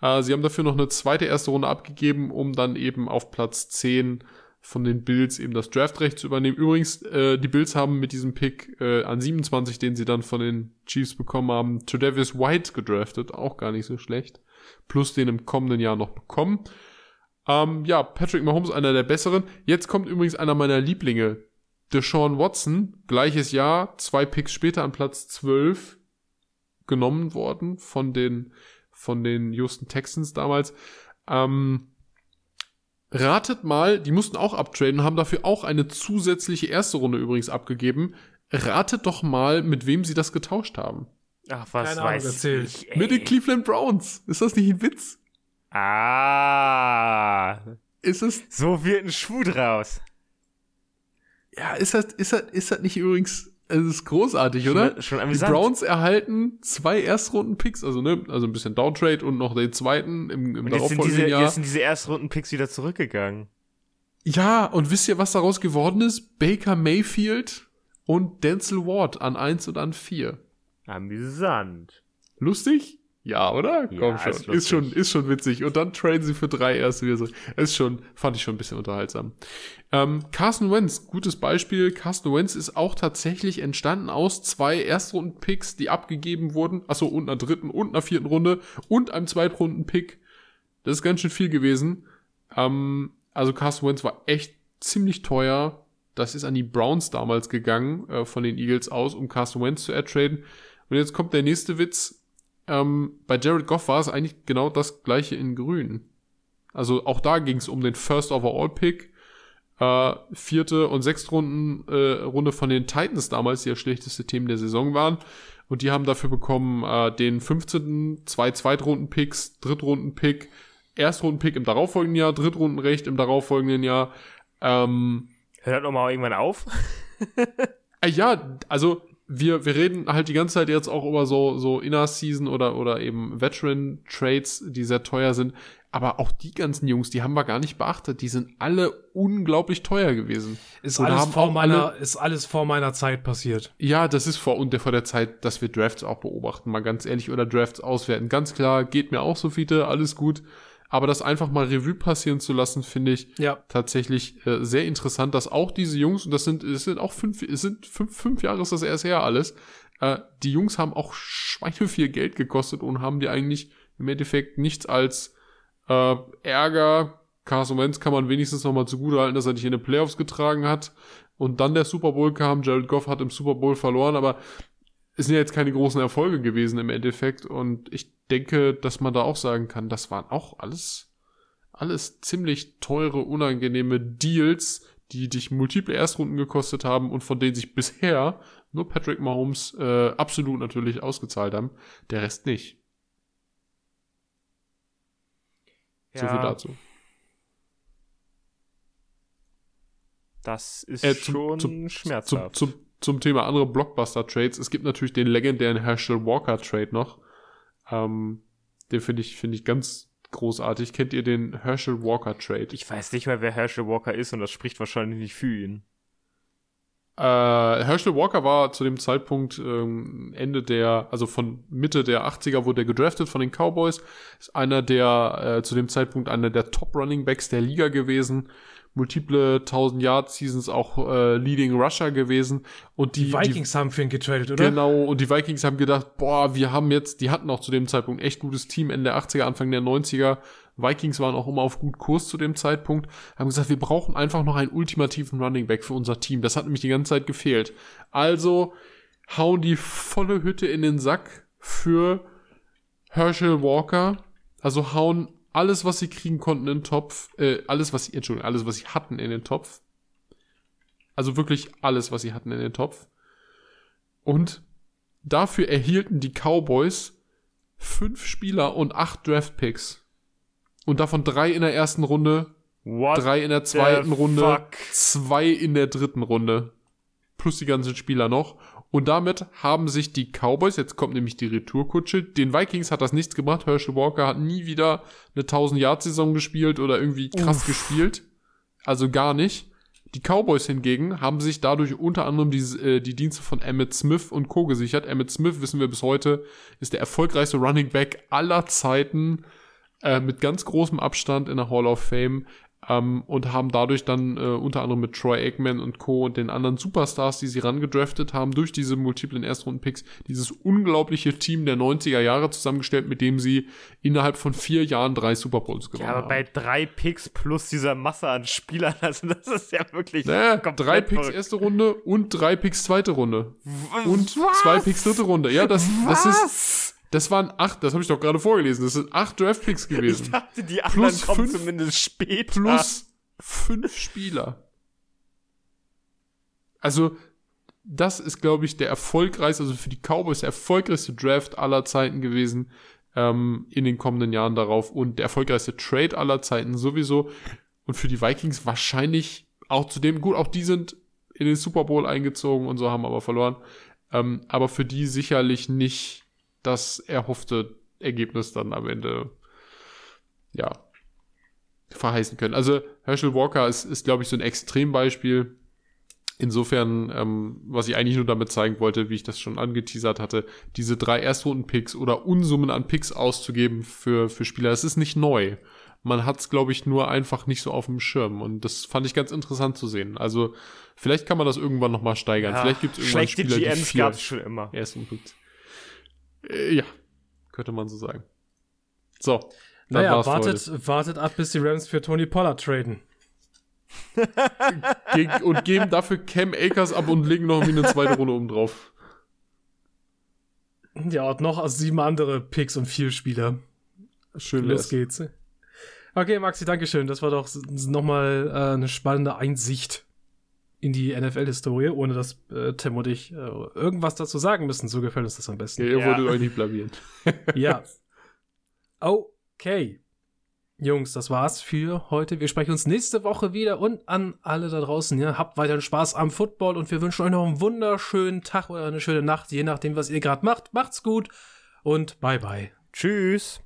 Äh, sie haben dafür noch eine zweite erste Runde abgegeben, um dann eben auf Platz 10 von den Bills eben das Draftrecht zu übernehmen. Übrigens, äh, die Bills haben mit diesem Pick äh, an 27, den sie dann von den Chiefs bekommen haben, Tredavious White gedraftet, auch gar nicht so schlecht. Plus den im kommenden Jahr noch bekommen. Ähm, ja, Patrick Mahomes, einer der besseren. Jetzt kommt übrigens einer meiner Lieblinge. Deshaun Watson, gleiches Jahr, zwei Picks später an Platz 12 genommen worden von den, von den Houston Texans damals. Ähm, ratet mal, die mussten auch uptraden und haben dafür auch eine zusätzliche erste Runde übrigens abgegeben. Ratet doch mal, mit wem sie das getauscht haben. Ach, was Keine Ahnung, weiß erzähl. ich. Mit den ey. Cleveland Browns. Ist das nicht ein Witz? Ah. Ist es So wird ein Schuh draus. Ja, ist das, ist das, ist das nicht übrigens, es ist großartig, oder? Schon, schon Die. Browns erhalten zwei Erstrunden-Picks, also ne, also ein bisschen Downtrade und noch den zweiten im, im Und jetzt sind, diese, darauffolgenden Jahr. jetzt sind diese Erstrunden-Picks wieder zurückgegangen. Ja, und wisst ihr, was daraus geworden ist? Baker Mayfield und Denzel Ward an 1 und an 4. Amüsant. Lustig? Ja, oder? Ja, Komm schon. ist Ist, schon, ist schon witzig. Und dann traden sie für drei erste wieder so. Ist schon, fand ich schon ein bisschen unterhaltsam. Ähm, Carson Wentz, gutes Beispiel. Carson Wentz ist auch tatsächlich entstanden aus zwei Erstrunden-Picks, die abgegeben wurden. Achso, und einer dritten und einer vierten Runde und einem Zweitrunden-Pick. Das ist ganz schön viel gewesen. Ähm, also Carson Wentz war echt ziemlich teuer. Das ist an die Browns damals gegangen, äh, von den Eagles aus, um Carson Wentz zu ertraden. Und jetzt kommt der nächste Witz. Ähm, bei Jared Goff war es eigentlich genau das gleiche in Grün. Also auch da ging es um den First Overall Pick. Äh, vierte und sechste Runden, äh, Runde von den Titans damals, die das schlechteste Team der Saison waren. Und die haben dafür bekommen äh, den 15., zwei Zweitrunden-Picks, Drittrunden-Pick, Erstrunden-Pick im darauffolgenden Jahr, Drittrundenrecht im darauffolgenden Jahr. Ähm, Hört doch mal irgendwann auf. äh, ja, also wir, wir reden halt die ganze Zeit jetzt auch über so, so Inner-Season oder, oder eben Veteran-Trades, die sehr teuer sind. Aber auch die ganzen Jungs, die haben wir gar nicht beachtet. Die sind alle unglaublich teuer gewesen. Ist Und alles, vor meiner, ist alles vor meiner Zeit passiert. Ja, das ist vor und der vor der Zeit, dass wir Drafts auch beobachten, mal ganz ehrlich, oder Drafts auswerten. Ganz klar, geht mir auch so, Fiete, alles gut. Aber das einfach mal Revue passieren zu lassen, finde ich Ja. tatsächlich äh, sehr interessant, dass auch diese Jungs, und das sind, es sind auch fünf, es sind fünf, fünf Jahre ist das erst her alles, äh, die Jungs haben auch Schweine viel Geld gekostet und haben die eigentlich im Endeffekt nichts als äh, Ärger. Carson Wentz kann man wenigstens noch mal zugutehalten, dass er nicht in den Playoffs getragen hat. Und dann der Super Bowl kam, Jared Goff hat im Super Bowl verloren, aber es sind ja jetzt keine großen Erfolge gewesen im Endeffekt. Und ich denke, dass man da auch sagen kann, das waren auch alles, alles ziemlich teure, unangenehme Deals, die dich multiple Erstrunden gekostet haben und von denen sich bisher nur Patrick Mahomes äh, absolut natürlich ausgezahlt haben. Der Rest nicht. So viel dazu. Das ist Äh, zum- schon Zum, schmerzhaft. zum, zum Thema andere Blockbuster-Trades. Es gibt natürlich den legendären Herschel Walker-Trade noch. Ähm, den finde ich, finde ich ganz großartig. Kennt ihr den Herschel Walker-Trade? ich weiß nicht mal, wer Herschel Walker ist und das spricht wahrscheinlich nicht für ihn. Äh, Herschel Walker war zu dem Zeitpunkt ähm, Ende der, also von Mitte der 80er wurde er gedraftet von den Cowboys. Ist einer der, äh, zu dem Zeitpunkt einer der Top Running Backs der Liga gewesen. Multiple 1000 Yard Seasons auch äh, Leading Rusher gewesen und die, Die Vikings haben für ihn getradet, oder? Genau, und die Vikings haben gedacht, boah, wir haben jetzt, die hatten auch zu dem Zeitpunkt echt gutes Team, Ende der 80er, Anfang der 90er. Vikings waren auch immer auf gut Kurs zu dem Zeitpunkt, haben gesagt, wir brauchen einfach noch einen ultimativen Running Back für unser Team. Das hat nämlich die ganze Zeit gefehlt. Also hauen die volle Hütte in den Sack für Herschel Walker. Also hauen alles, was sie kriegen konnten in den Topf, äh, alles, was sie, Entschuldigung, alles, was sie hatten in den Topf. Also wirklich alles, was sie hatten in den Topf. Und dafür erhielten die Cowboys fünf Spieler und acht Draftpicks. Und davon drei in der ersten Runde, What drei in der zweiten Runde, fuck? zwei in der dritten Runde. Plus die ganzen Spieler noch. Und damit haben sich die Cowboys, jetzt kommt nämlich die Retourkutsche, den Vikings hat das nichts gemacht. Herschel Walker hat nie wieder eine 1000-Yard-Saison gespielt oder irgendwie krass Uff. gespielt. Also gar nicht. Die Cowboys hingegen haben sich dadurch unter anderem die, äh, die Dienste von Emmett Smith und Co. gesichert. Emmett Smith, wissen wir bis heute, ist der erfolgreichste Running Back aller Zeiten äh, mit ganz großem Abstand in der Hall of Fame ähm, und haben dadurch dann äh, unter anderem mit Troy Aikman und Co. und den anderen Superstars, die sie rangedraftet haben, durch diese multiplen Erstrunden-Picks, dieses unglaubliche Team der 90er Jahre zusammengestellt, mit dem sie innerhalb von vier Jahren drei Super Bowls gewonnen Ja, aber haben. bei drei Picks plus dieser Masse an Spielern, [LAUGHS] also das ist ja wirklich Naja, drei Picks verrückt. erste Runde und drei Picks zweite Runde. Und Was? zwei Picks dritte Runde. Ja, das, das ist, Was? Das waren acht, das habe ich doch gerade vorgelesen, das sind acht Draftpicks Ich gewesen. dachte, die anderen Plus kommen fünf- zumindest später. Plus fünf Spieler. Also, das ist, glaube ich, der erfolgreichste, also für die Cowboys der erfolgreichste Draft aller Zeiten gewesen ähm, in den kommenden Jahren darauf und der erfolgreichste Trade aller Zeiten sowieso. Und für die Vikings wahrscheinlich auch zudem, gut, auch die sind in den Super Bowl eingezogen und so haben aber verloren. Ähm, aber für die sicherlich nicht das erhoffte Ergebnis dann am Ende, ja, verheißen können. Also Herschel Walker ist, ist glaube ich, so ein Extrembeispiel. Insofern, ähm, was ich eigentlich nur damit zeigen wollte, wie ich das schon angeteasert hatte, diese drei Erstrunden-Picks oder Unsummen an Picks auszugeben für, für Spieler, das ist nicht neu. Man hat es, glaube ich, nur einfach nicht so auf dem Schirm. Und das fand ich ganz interessant zu sehen. Also, vielleicht kann man das irgendwann nochmal steigern. Ja, vielleicht gibt es irgendwann schlechte Spieler, die GMs gab es schon immer. Erstrunden-Picks. Äh, ja, könnte man so sagen. So. Naja, wartet, wartet ab, bis die Rams für Tony Pollard traden. [LAUGHS] Ge und geben dafür Cam Akers ab und legen noch eine zweite Runde oben drauf. Ja, und noch sieben andere Picks und vier Spieler. Schön Los geht's. Okay, Maxi, Dankeschön. Das war doch nochmal äh, eine spannende Einsicht in die NFL-Historie, ohne dass äh, Tim und ich äh, irgendwas dazu sagen müssen. So gefällt uns das am Ja, besten. ihr Ja. wolltet euch nicht blamieren. [LAUGHS] Ja. [LAUGHS] Okay. Jungs, das war's für heute. Wir sprechen uns nächste Woche wieder und an alle da draußen, ja, habt weiterhin Spaß am Football und wir wünschen euch noch einen wunderschönen Tag oder eine schöne Nacht, je nachdem, was ihr gerade macht. Macht's gut und bye bye. Tschüss.